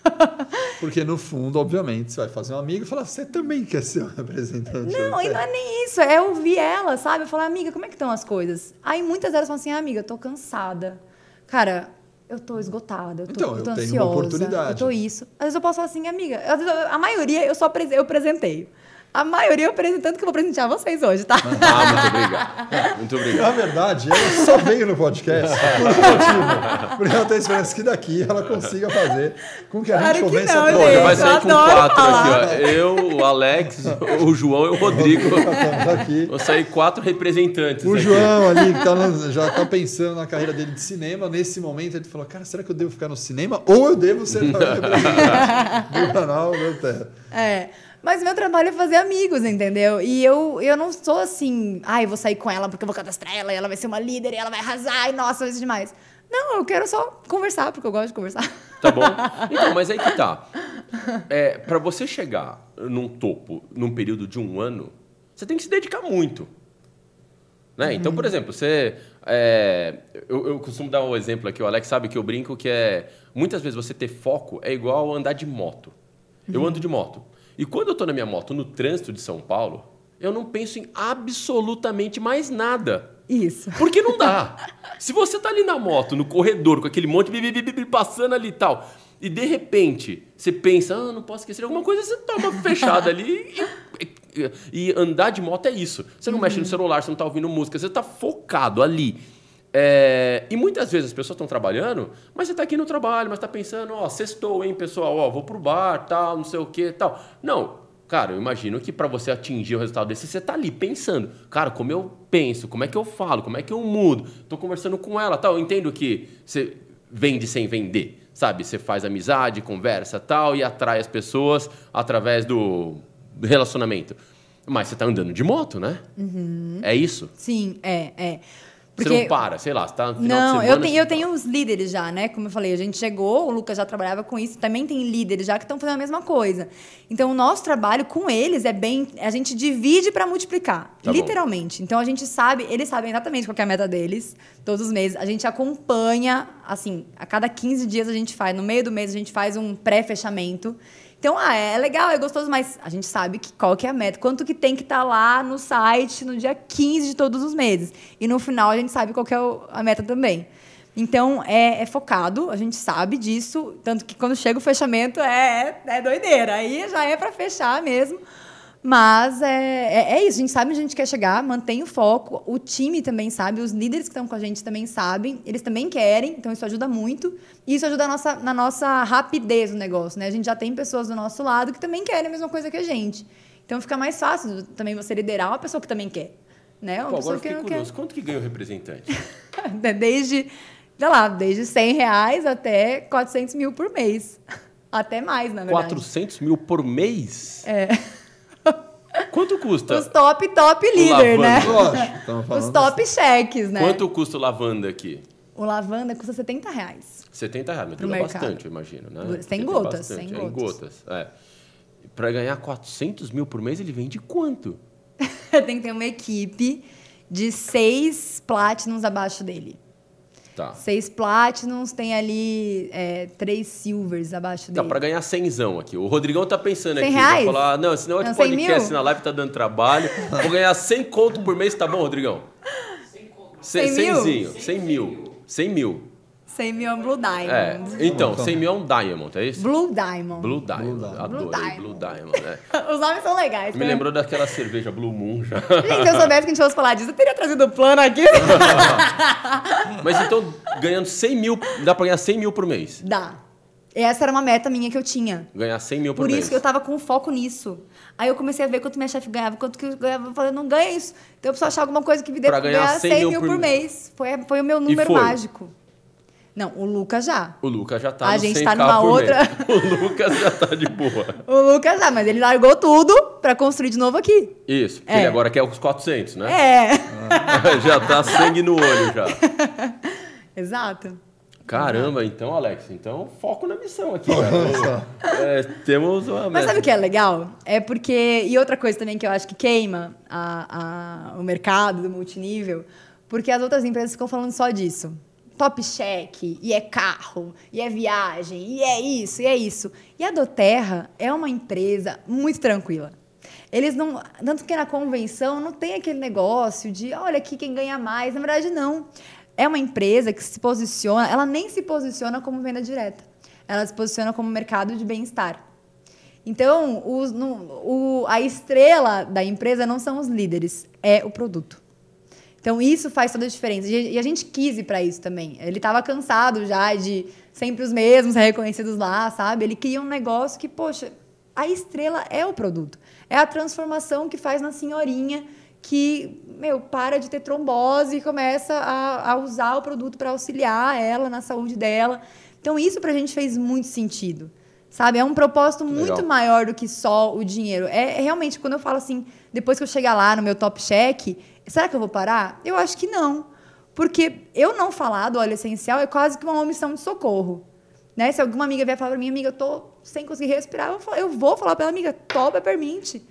Porque no fundo, obviamente, você vai fazer um amigo e falar, você também quer ser um representante. Não, e não é nem isso, é ouvir ela, sabe? Eu falar, amiga, como é que estão as coisas? Aí muitas delas falam assim, ah, amiga, eu tô cansada. Cara, eu tô esgotada, eu tô, Então, eu eu tô tenho uma ansiosa, oportunidade. eu tô isso. Às vezes eu posso falar assim, amiga, eu- a maioria eu só prese- eu presenteio. A maioria tanto que eu vou presentear vocês hoje, tá? Ah, muito obrigado. Muito Na obrigado. verdade, ela só veio no podcast por um motivo. Porque ela tem esperança que daqui ela consiga fazer com que a Claro gente convença não, a gente. vai sair com quatro falar. aqui, ó. Eu, o Alex, o João e o Rodrigo. Estamos aqui. Vão sair quatro representantes O aqui. João ali, que tá no- já está pensando na carreira dele de cinema, nesse momento ele falou, cara, será que eu devo ficar no cinema ou eu devo ser representante do canal da Terra? É. Mas meu trabalho é fazer amigos, entendeu? E eu, eu não sou assim, ai, vou sair com ela porque eu vou cadastrar ela e ela vai ser uma líder e ela vai arrasar e nossa, vai ser demais. Não, eu quero só conversar, porque eu gosto de conversar. Tá bom? Então, mas aí que tá. É, para você chegar num topo num período de um ano, você tem que se dedicar muito. Né? Então, por exemplo, você. é, eu, eu costumo dar um exemplo aqui, o Alex sabe que eu brinco que é. Muitas vezes você ter foco é igual andar de moto. Eu ando de moto. E quando eu tô na minha moto no trânsito de São Paulo, eu não penso em absolutamente mais nada. Isso. Porque não dá. Se você tá ali na moto, no corredor, com aquele monte de passando ali e tal, e de repente você pensa, ah, não posso esquecer alguma coisa, você toma fechada ali e, e- e andar de moto é isso. Você não mexe no celular, você não tá ouvindo música, você tá focado ali. É, e muitas vezes as pessoas estão trabalhando, mas você tá aqui no trabalho, mas tá pensando, ó, sextou, hein, pessoal, ó, vou pro bar, tal, não sei o que, tal. Não, Cara, eu imagino que para você atingir o resultado desse, você tá ali pensando, cara, como eu penso, como é que eu falo, como é que eu mudo, tô conversando com ela, tal. Eu entendo que você vende sem vender, sabe? Você faz amizade, conversa, tal, e atrai as pessoas através do relacionamento. Mas você tá andando de moto, né? É isso? Sim, é, é. Você não para, sei lá, você tá no final de Não, semana... eu tenho, eu tenho os líderes já, né? Como eu falei, a gente chegou, o Lucas já trabalhava com isso, também tem líderes já que estão fazendo a mesma coisa. Então, o nosso trabalho com eles é bem. A gente divide para multiplicar, Tá bom. literalmente. Então, a gente sabe, eles sabem exatamente qual que é a meta deles, todos os meses. A gente acompanha, assim, a cada 15 dias a gente faz, no meio do mês a gente faz um pré-fechamento. Então, ah, é legal, é gostoso, mas a gente sabe que, qual que é a meta, quanto que tem que estar lá no site no dia 15 de todos os meses. E no final a gente sabe qual que é a meta também. Então, é, é focado, a gente sabe disso, tanto que quando chega o fechamento é, é doideira. Aí já é para fechar mesmo. Mas é, é, é isso, a gente sabe onde a gente quer chegar, mantém o foco. O time também sabe, os líderes que estão com a gente também sabem, eles também querem, então isso ajuda muito. E isso ajuda nossa, na nossa rapidez no negócio, né? A gente já tem pessoas do nosso lado que também querem a mesma coisa que a gente. Então fica mais fácil também você liderar uma pessoa que também quer. Né? Uma Pô, pessoa que não curioso. Quanto que ganha o representante? quer. Desde, sei lá, desde 100 reais até 400 mil por mês. Até mais, na verdade. 400 mil por mês? É. Quanto custa? Os top, top líder, né? Lógico, Os falando top cheques, né? Quanto custa o lavanda aqui? O lavanda custa 70 reais. 70 reais, mas dura bastante, eu imagino, né? Sem gotas, sem é, em gotas. gotas. É. Para ganhar 400 mil por mês, ele vende quanto? Tem que ter uma equipe de seis platinums abaixo dele. Tá. Seis platinums, tem ali é, três silvers abaixo Tá, dele. pra ganhar cenzão aqui. O Rodrigão tá pensando 100 aqui. reais? Vai falar, não, esse negócio de 100 podcast mil? na live tá dando trabalho. Vou ganhar 100 conto por mês, tá bom, Rodrigão? 100 100 mil? 100 mil. 100 mil. 100 mil. 100 mil é um Blue É, Diamond. então, 100 mil é um Diamond, é isso? Blue Diamond. Blue Diamond. Blue Diamond. Adorei, Blue Diamond. Blue Diamond. né? Os nomes são legais. Me né? lembrou daquela cerveja Blue Moon já. Gente, se eu soubesse que a gente fosse falar disso, eu teria trazido o plano aqui. Mas então, ganhando 100 mil, dá pra ganhar 100 mil por mês. Dá. Essa era uma meta minha que eu tinha. Ganhar 100 mil por, Por mês. isso que eu tava com foco nisso. Aí eu comecei a ver quanto minha chefe ganhava, quanto que eu ganhava. Eu falei, não ganha isso. Então eu preciso achar alguma coisa que me dê Pra ganhar ganhar 100 100 mil mil por por mês. Foi, foi o meu número foi? mágico. Não, o Lucas já. O Lucas já tá A no gente 100K tá numa outra-. O Lucas já tá de boa. O Lucas já, mas ele largou tudo pra construir de novo aqui. Isso, porque É. ele agora quer os 400, né? É. já tá sangue no olho já. Exato. Caramba, então, Alex, então foco na missão aqui. É, temos uma Mas meta. sabe o que é legal? É porque. E outra coisa também que eu acho que queima a, a- o mercado do multinível, porque as outras empresas ficam falando só disso. Top check, e é carro, e é viagem, e é isso, e é isso. E a Doterra é uma empresa muito tranquila. Eles não. Tanto que na convenção não tem aquele negócio de olha aqui quem ganha mais. Na verdade, não. É uma empresa que se posiciona, ela nem se posiciona como venda direta. Ela se posiciona como mercado de bem-estar. Então, os- no- o- a estrela da empresa não são os líderes, é o produto. Então, isso faz toda a diferença. E a gente quis ir para isso também. Ele estava cansado já de sempre os mesmos reconhecidos lá, sabe? Ele queria um negócio que, poxa, a estrela é o produto. É a transformação que faz na senhorinha que, meu, para de ter trombose e começa a, a usar o produto para auxiliar ela na saúde dela. Então, isso para a gente fez muito sentido. Sabe? É um propósito muito Legal. maior do que só o dinheiro. É, é realmente, quando eu falo assim, depois que eu chegar lá no meu top check, será que eu vou parar? Eu acho que não. Porque eu não falar do óleo essencial é quase que uma omissão de socorro. Né? Se alguma amiga vier falar pra mim, amiga, eu tô sem conseguir respirar, eu, eu vou falar pra ela, amiga, topa permite.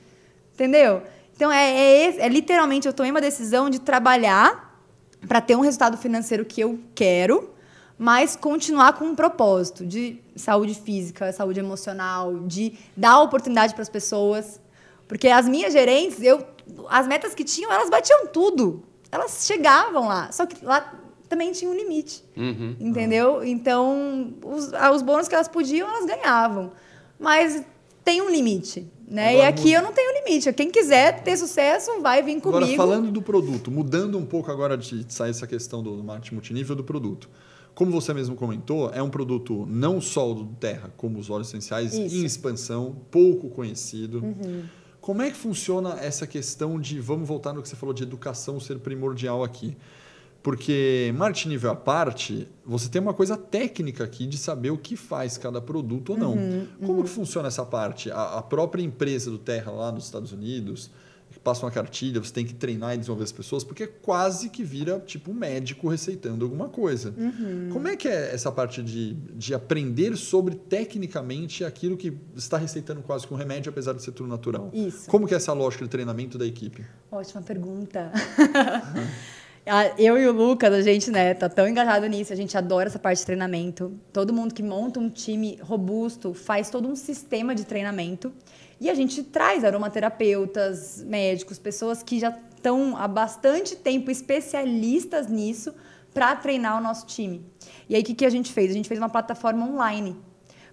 Entendeu? Então, é, é, é literalmente, eu tomei uma decisão de trabalhar para ter um resultado financeiro que eu quero, mas continuar com um propósito de saúde física, saúde emocional, de dar oportunidade para as pessoas. Porque as minhas gerentes, eu, as metas que tinham, elas batiam tudo. Elas chegavam lá. Só que lá também tinha um limite. Uhum. Entendeu? Então, os, ah, os bônus que elas podiam, elas ganhavam. Mas tem um limite. Né? e Agora, aqui eu não tenho limite. Quem quiser ter sucesso, vai vir comigo. Agora, falando do produto, mudando um pouco agora de sair essa questão do marketing multinível do produto. Como você mesmo comentou, é um produto não só do Terra, como os óleos essenciais, Isso. Uhum. em expansão, pouco conhecido. Como é que funciona essa questão de, vamos voltar no que você falou de educação ser primordial aqui? Porque marketing nível à parte, você tem uma coisa técnica aqui de saber o que faz cada produto ou não. Uhum, Como que funciona essa parte? A, a própria empresa do Terra lá nos Estados Unidos, passa uma cartilha, você tem que treinar e desenvolver as pessoas, porque quase que vira tipo um médico receitando alguma coisa. Uhum. Como é que é essa parte de, de aprender sobre tecnicamente aquilo que está receitando quase que um remédio, apesar de ser tudo natural? Isso. Como que é essa lógica de treinamento da equipe? Ótima pergunta. Ah, Eu e o Lucas, a gente, né, tá tão engajado nisso, a gente adora essa parte de treinamento. Todo mundo que monta um time robusto faz todo um sistema de treinamento. E a gente traz aromaterapeutas, médicos, pessoas que já estão há bastante tempo especialistas nisso para treinar o nosso time. E aí, o que, que a gente fez? A gente fez uma plataforma online.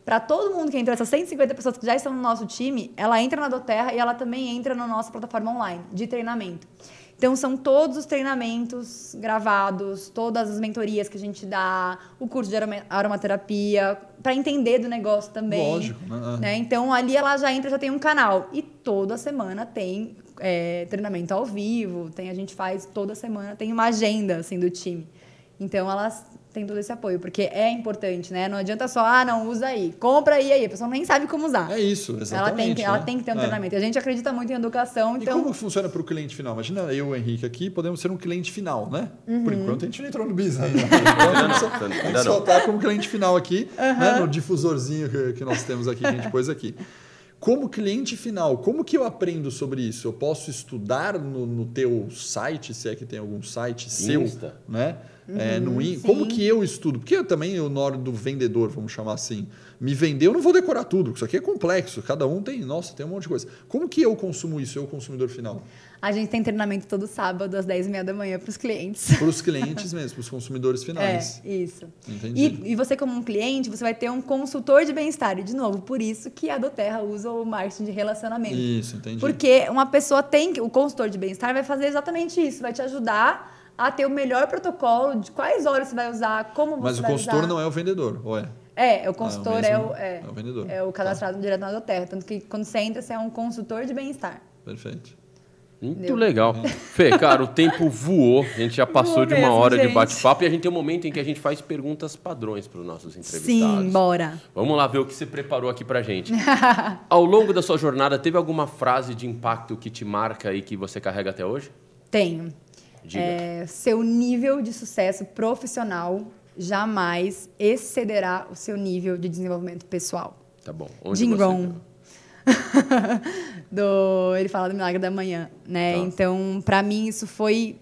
Para todo mundo que entrou, essas 150 pessoas que já estão no nosso time, ela entra na Doterra e ela também entra na nossa plataforma online de treinamento. Então, são todos os treinamentos gravados, todas as mentorias que a gente dá, o curso de aroma- aromaterapia, para entender do negócio também. Lógico, né? né? Então, ali ela já entra, já tem um canal. E toda semana tem é, treinamento ao vivo, tem, a gente faz toda semana, tem uma agenda assim, do time. Então, elas têm todo esse apoio, porque é importante, né? Não adianta só, ah, não, usa aí, compra aí, aí. A pessoa nem sabe como usar. É isso, exatamente. ela, tem que, ela né? tem que ter um É. treinamento. E a gente acredita muito em educação, E então... como funciona para o cliente final? Imagina eu e o Henrique aqui, podemos ser um cliente final, né? Uhum. Por enquanto a gente não entrou no bis ainda. a gente só- a gente só está como cliente final aqui, né? no difusorzinho que, que nós temos aqui, que a gente pôs aqui. Como cliente final, como que eu aprendo sobre isso? Eu posso estudar no, no teu site, se é que tem algum site seu, Insta. Né? é, no in... Como que eu estudo? Porque eu também, na hora do vendedor, vamos chamar assim, me vender, eu não vou decorar tudo. Isso aqui é complexo. Cada um tem, nossa, tem um monte de coisa. Como que eu consumo isso, eu, consumidor final? A gente tem treinamento todo sábado, às 10h30 da manhã, para os clientes. Para os clientes mesmo, para os consumidores finais. É, isso. Entendi. E, e, você, como um cliente, você vai ter um consultor de bem-estar. E, de novo, por isso que a Doterra usa o marketing de relacionamento. Isso, entendi. Porque uma pessoa tem que. O consultor de bem-estar vai fazer exatamente isso, vai te ajudar a ter o melhor protocolo de quais horas você vai usar, como você Mas vai o consultor usar. não é o vendedor, ou é? É, o consultor Ah, é o é, é, é o vendedor. É o cadastrado Tá. direto na Doterra. Tanto que quando você entra, você é um consultor de bem-estar. Perfeito. Muito Deu. legal. Fê, cara, o tempo voou. A gente já passou Voou de uma mesmo, hora de gente. bate-papo e a gente tem um momento em que a gente faz perguntas padrões para os nossos entrevistados. Sim, bora. Vamos lá ver o que você preparou aqui pra gente. Ao longo da sua jornada, teve alguma frase de impacto que te marca e que você carrega até hoje? Tenho. É, seu nível de sucesso profissional jamais excederá o seu nível de desenvolvimento pessoal. Tá bom. Onde Jim Rohn. viu? do ele fala do milagre da manhã, né? Tá. Então, para mim isso foi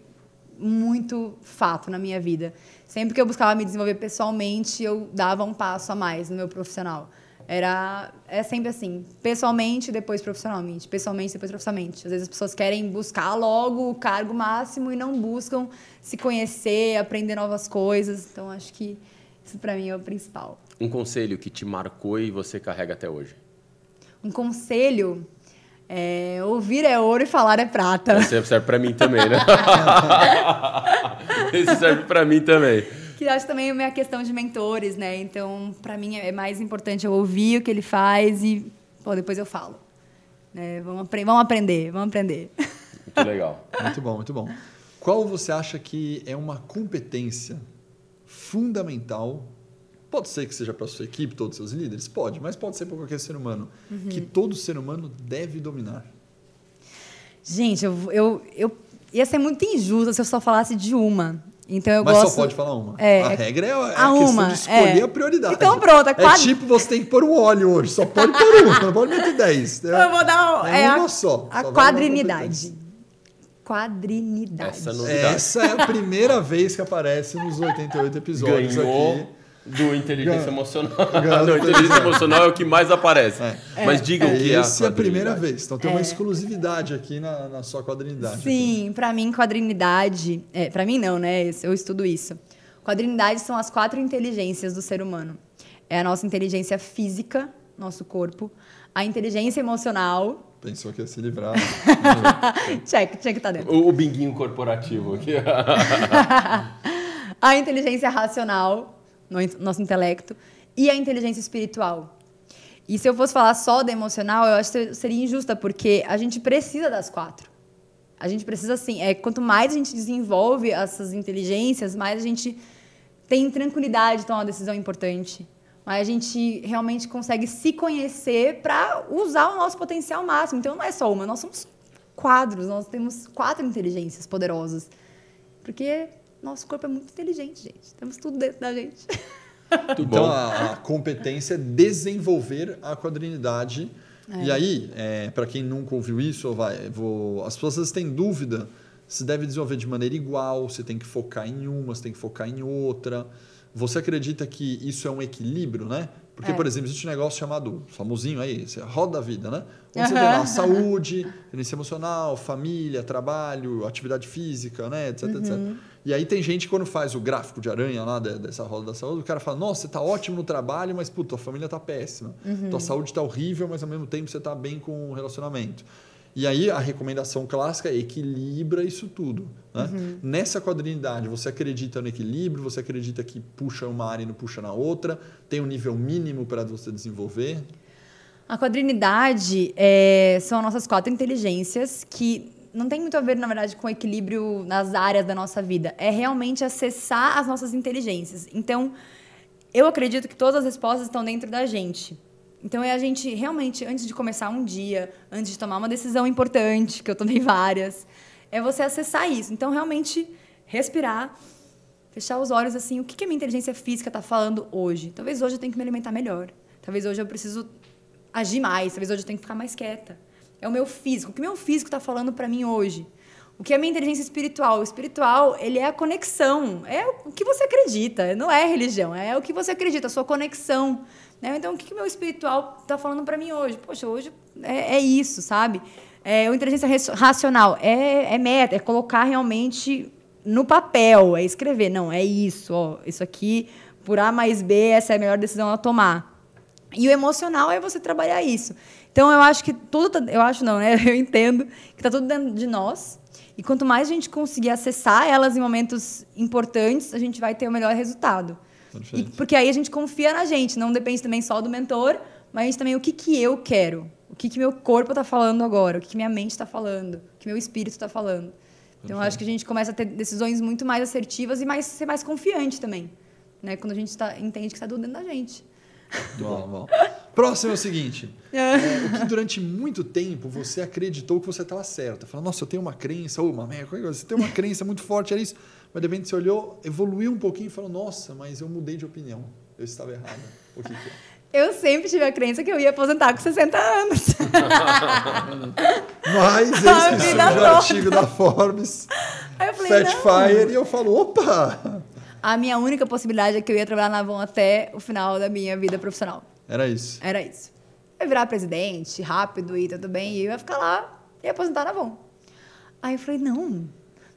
muito fato na minha vida. Sempre que eu buscava me desenvolver pessoalmente, eu dava um passo a mais no meu profissional. Era é sempre assim, pessoalmente depois profissionalmente, pessoalmente depois profissionalmente. Às vezes as pessoas querem buscar logo o cargo máximo e não buscam se conhecer, aprender novas coisas. Então acho que isso para mim é o principal. Um conselho que te marcou e você carrega até hoje. Um conselho é ouvir é ouro e falar é prata. Esse serve pra mim também, né? Esse serve pra mim também. Que eu acho também a minha questão de mentores, né? Então, pra mim é mais importante eu ouvir o que ele faz e pô, depois eu falo. Né? Vamos, apre vamos aprender, vamos aprender. Muito legal. Muito bom, muito bom. Qual você acha que é uma competência fundamental? Pode ser que seja para sua equipe, todos os seus líderes? Pode, mas pode ser para qualquer ser humano. Que todo ser humano deve dominar. Gente, eu, eu, eu ia ser muito injusta se eu só falasse de uma. Então eu mas gosto. só pode falar uma. É, a é- regra é a, é a a questão uma, de escolher é. a prioridade. Então pronto, a É quadra- tipo você tem que pôr um óleo hoje, só pode pôr um, não pode meter dez. Eu vou dar. É a, uma só, A só quadrinidade. Quadrinidade. Essa novidade. Essa é a primeira vez que aparece nos 88 episódios Ganhou aqui. Do inteligência emocional. Não, inteligência emocional é o que mais aparece. Mas digam o que é a Essa é a primeira vez. Então tem uma exclusividade aqui na, na sua quadrinidade. Sim, pra mim, quadrinidade. É, para mim, não, né? Eu estudo isso. Quadrinidade são as quatro inteligências do ser humano: é a nossa inteligência física, nosso corpo, a inteligência emocional. Pensou que ia se livrar. check, que estar dentro. O, o binguinho corporativo aqui. A inteligência racional, no nosso intelecto, e a inteligência espiritual. E se eu fosse falar só da emocional, eu acho que seria injusta, porque a gente precisa das quatro. A gente precisa, assim, é, quanto mais a gente desenvolve essas inteligências, mais a gente tem tranquilidade de tomar uma decisão importante. Mais a gente realmente consegue se conhecer para usar o nosso potencial máximo. Então, não é só uma, nós somos quadros, nós temos quatro inteligências poderosas. Porque nosso corpo é muito inteligente, gente. Temos tudo dentro da gente. Então a, a competência é desenvolver a quadrinidade. É. E aí, para quem nunca ouviu isso, vai, vou, as pessoas têm dúvida se deve desenvolver de maneira igual, se tem que focar em uma, se tem que focar em outra. Você acredita que isso é um equilíbrio, né? Porque, É. por exemplo, existe um negócio chamado, famosinho aí, roda da vida, né? Onde você tem lá saúde, inteligência emocional, família, trabalho, atividade física, né? Etc, etc. E aí tem gente que quando faz o gráfico de aranha lá de- dessa roda da saúde, o cara fala, nossa, você tá ótimo no trabalho, mas, puta, tua família tá péssima. Tua saúde tá horrível, mas ao mesmo tempo você tá bem com o relacionamento. E aí a recomendação clássica é equilibra isso tudo. Né? Nessa quadrinidade, você acredita no equilíbrio, você acredita que puxa uma área e não puxa na outra, tem um nível mínimo para você desenvolver. A quadrinidade é, são as nossas quatro inteligências que não tem muito a ver, na verdade, com o equilíbrio nas áreas da nossa vida. É realmente acessar as nossas inteligências. Então, eu acredito que todas as respostas estão dentro da gente. Então, é a gente realmente, antes de começar um dia, antes de tomar uma decisão importante, que eu tomei várias, é você acessar isso. Então, realmente, respirar, fechar os olhos assim, o que que a minha inteligência física está falando hoje? Talvez hoje eu tenha que me alimentar melhor. Talvez hoje eu preciso agir mais. Talvez hoje eu tenha que ficar mais quieta. É o meu físico. O que meu físico está falando para mim hoje? O que é a minha inteligência espiritual? O espiritual, ele é a conexão. É o que você acredita. Não é religião, é o que você acredita, a sua conexão. Né? Então, o que o meu espiritual está falando para mim hoje? Poxa, hoje é, é isso, sabe? É, o inteligência racional é, é meta, é colocar realmente no papel, é escrever. Não, é isso, ó, isso aqui, por A mais B, essa é a melhor decisão a tomar. E o emocional é você trabalhar isso. Então eu acho que tudo, tá, eu acho não, né? Eu entendo que está tudo dentro de nós. E quanto mais a gente conseguir acessar elas em momentos importantes, a gente vai ter o melhor resultado. E, porque aí a gente confia na gente, não depende também só do mentor, mas também o que, que eu quero, o que, que meu corpo está falando agora, o que, que minha mente está falando, o que meu espírito está falando. Então, acho que a gente começa a ter decisões muito mais assertivas e mais, ser mais confiante também. Né? Quando a gente tá, entende que está tudo dentro da gente. Bom, bom. Próximo é o seguinte: é, o que durante muito tempo você acreditou que você estava certo. Falando, nossa, eu tenho uma crença, ou uma merda, você tem uma crença muito forte, era isso. Mas de repente você olhou, evoluiu um pouquinho e falou, nossa, mas eu mudei de opinião. Eu estava errada. O que, que é? Eu sempre tive a crença que eu ia aposentar com 60 anos. Mas esse surge o artigo da Forbes, Aí eu falei, Fat Fire, e eu falo, opa! A minha única possibilidade é que eu ia trabalhar na Avon até o final da minha vida profissional. Era isso? Era isso. Eu ia virar presidente, rápido e tudo bem, e eu ia ficar lá e aposentar na Avon. Aí eu falei, não,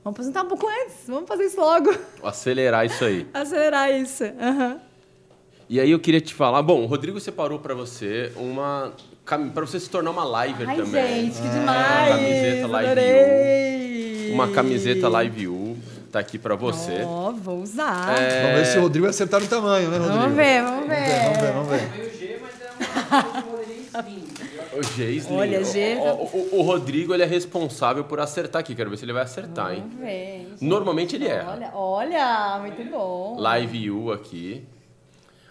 vamos aposentar um pouco antes, vamos fazer isso logo. Acelerar isso aí. Acelerar isso, aham. Uhum. E aí eu queria te falar, bom, o Rodrigo separou para você uma para você se tornar uma liver Ai, também. gente, que demais! Uma camiseta Live U. Uma camiseta Live U tá aqui para você. Ó, oh, vou usar. É... Vamos ver se o Rodrigo acertar no tamanho, né, Rodrigo? Vamos ver, vamos ver. Vamos ver, vamos ver. Vamos ver. O. Olha, G. O, o, o, Rodrigo ele é responsável por acertar aqui. Quero ver se ele vai acertar, vamos hein? Ver. Normalmente ele erra. Olha, olha, muito bom. Live U aqui.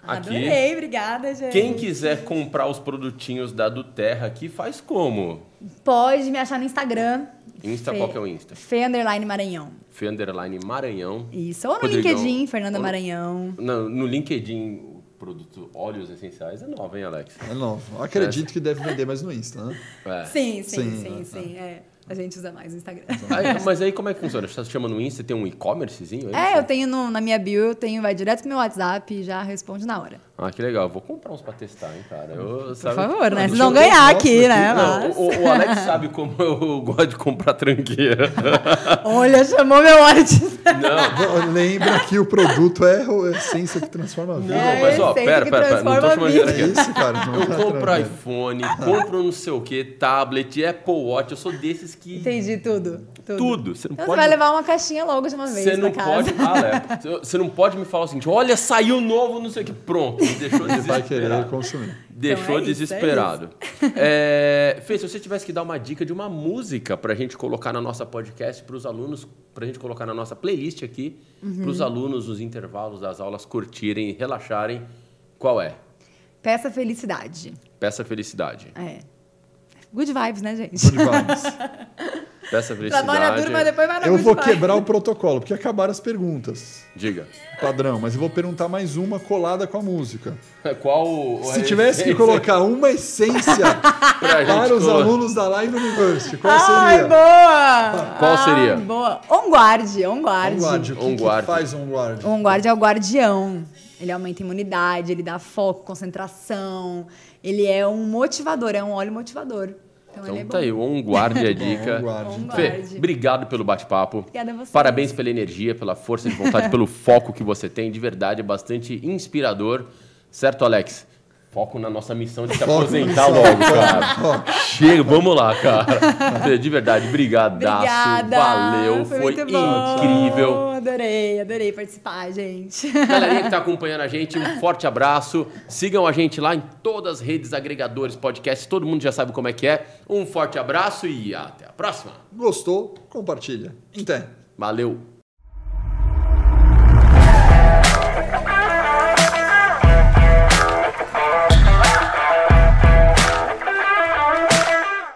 Aqui. Adorei, obrigada, gente. Quem quiser comprar os produtinhos da do Terra aqui, faz como? Pode me achar no Instagram. Insta, Fê, qual que é o Insta? Fê Underline Maranhão. Fê Underline Maranhão. Isso, ou no Rodrigão. LinkedIn, Fernanda Maranhão. No, no LinkedIn, produto óleos essenciais é novo, hein, Alex? É novo. Acredito é. que deve vender mais no Insta, né? É. Sim, sim, sim, sim. sim é. A gente usa mais o Instagram. Aí, mas aí como é que funciona? Você chama no Insta, tem um e-commercezinho? É, é eu tenho no, na minha bio, eu tenho, vai direto pro meu WhatsApp e já responde na hora. Ah, que legal. Vou comprar uns pra testar, hein, cara. Eu, Por sabe... favor, né? Vocês vão ganhar aqui, né? Não, o, o, Alex sabe como eu gosto de comprar tranqueira. Olha, chamou meu WhatsApp. Não. Lembra que o produto é a essência que transforma a vida. Não, mas ó, pera, pera, pera. Não tô chamando de é isso, cara. Não eu tá compro iPhone, compro não sei o que, tablet, Apple Watch. Eu sou desses que... Entendi tudo. Tudo. tudo. Você, não então pode... você vai levar uma caixinha logo de uma vez Você não pode... Ah, é. Você não pode me falar o seguinte, olha, saiu novo, não sei o que. Pronto deixou desesperado. vai querer consumir. Deixou então é desesperado. Isso, é é... Fê, se você tivesse que dar uma dica de uma música para a gente colocar na nossa podcast, para os alunos, para a gente colocar na nossa playlist aqui, uhum. para os alunos nos intervalos das aulas curtirem e relaxarem, qual é? Peça Felicidade. Peça Felicidade. É. Good vibes, né, gente? Good vibes. Peça felicidade. Trabalha duro, mas depois vai na Eu vou quebrar o protocolo, porque acabaram as perguntas. Diga. Padrão, mas eu vou perguntar mais uma colada com a música. Qual Se tivesse que colocar uma essência para os alunos da Live University, qual Ai, seria? boa! Qual seria? Ai, boa. Onguard, Onguard. Onguard, o que, que faz Onguard? Onguard é o guardião. Ele aumenta a imunidade, ele dá foco, concentração. Ele é um motivador, é um óleo motivador. Então, então é tá aí, um guarde a dica. Fê, obrigado pelo bate-papo. Obrigada a você. Parabéns pela energia, pela força de vontade, pelo foco que você tem. De verdade, é bastante inspirador. Certo, Alex? Foco na nossa missão de se aposentar logo, cara. Chega, vamos lá, cara. De verdade, brigadaço. Obrigada. Valeu, foi, foi incrível. Adorei, adorei participar, gente. Galerinha que tá acompanhando a gente, um forte abraço. Sigam a gente lá em todas as redes agregadores, podcasts, todo mundo já sabe como é que é. Um forte abraço e até a próxima. Gostou? Compartilha. Até. Valeu.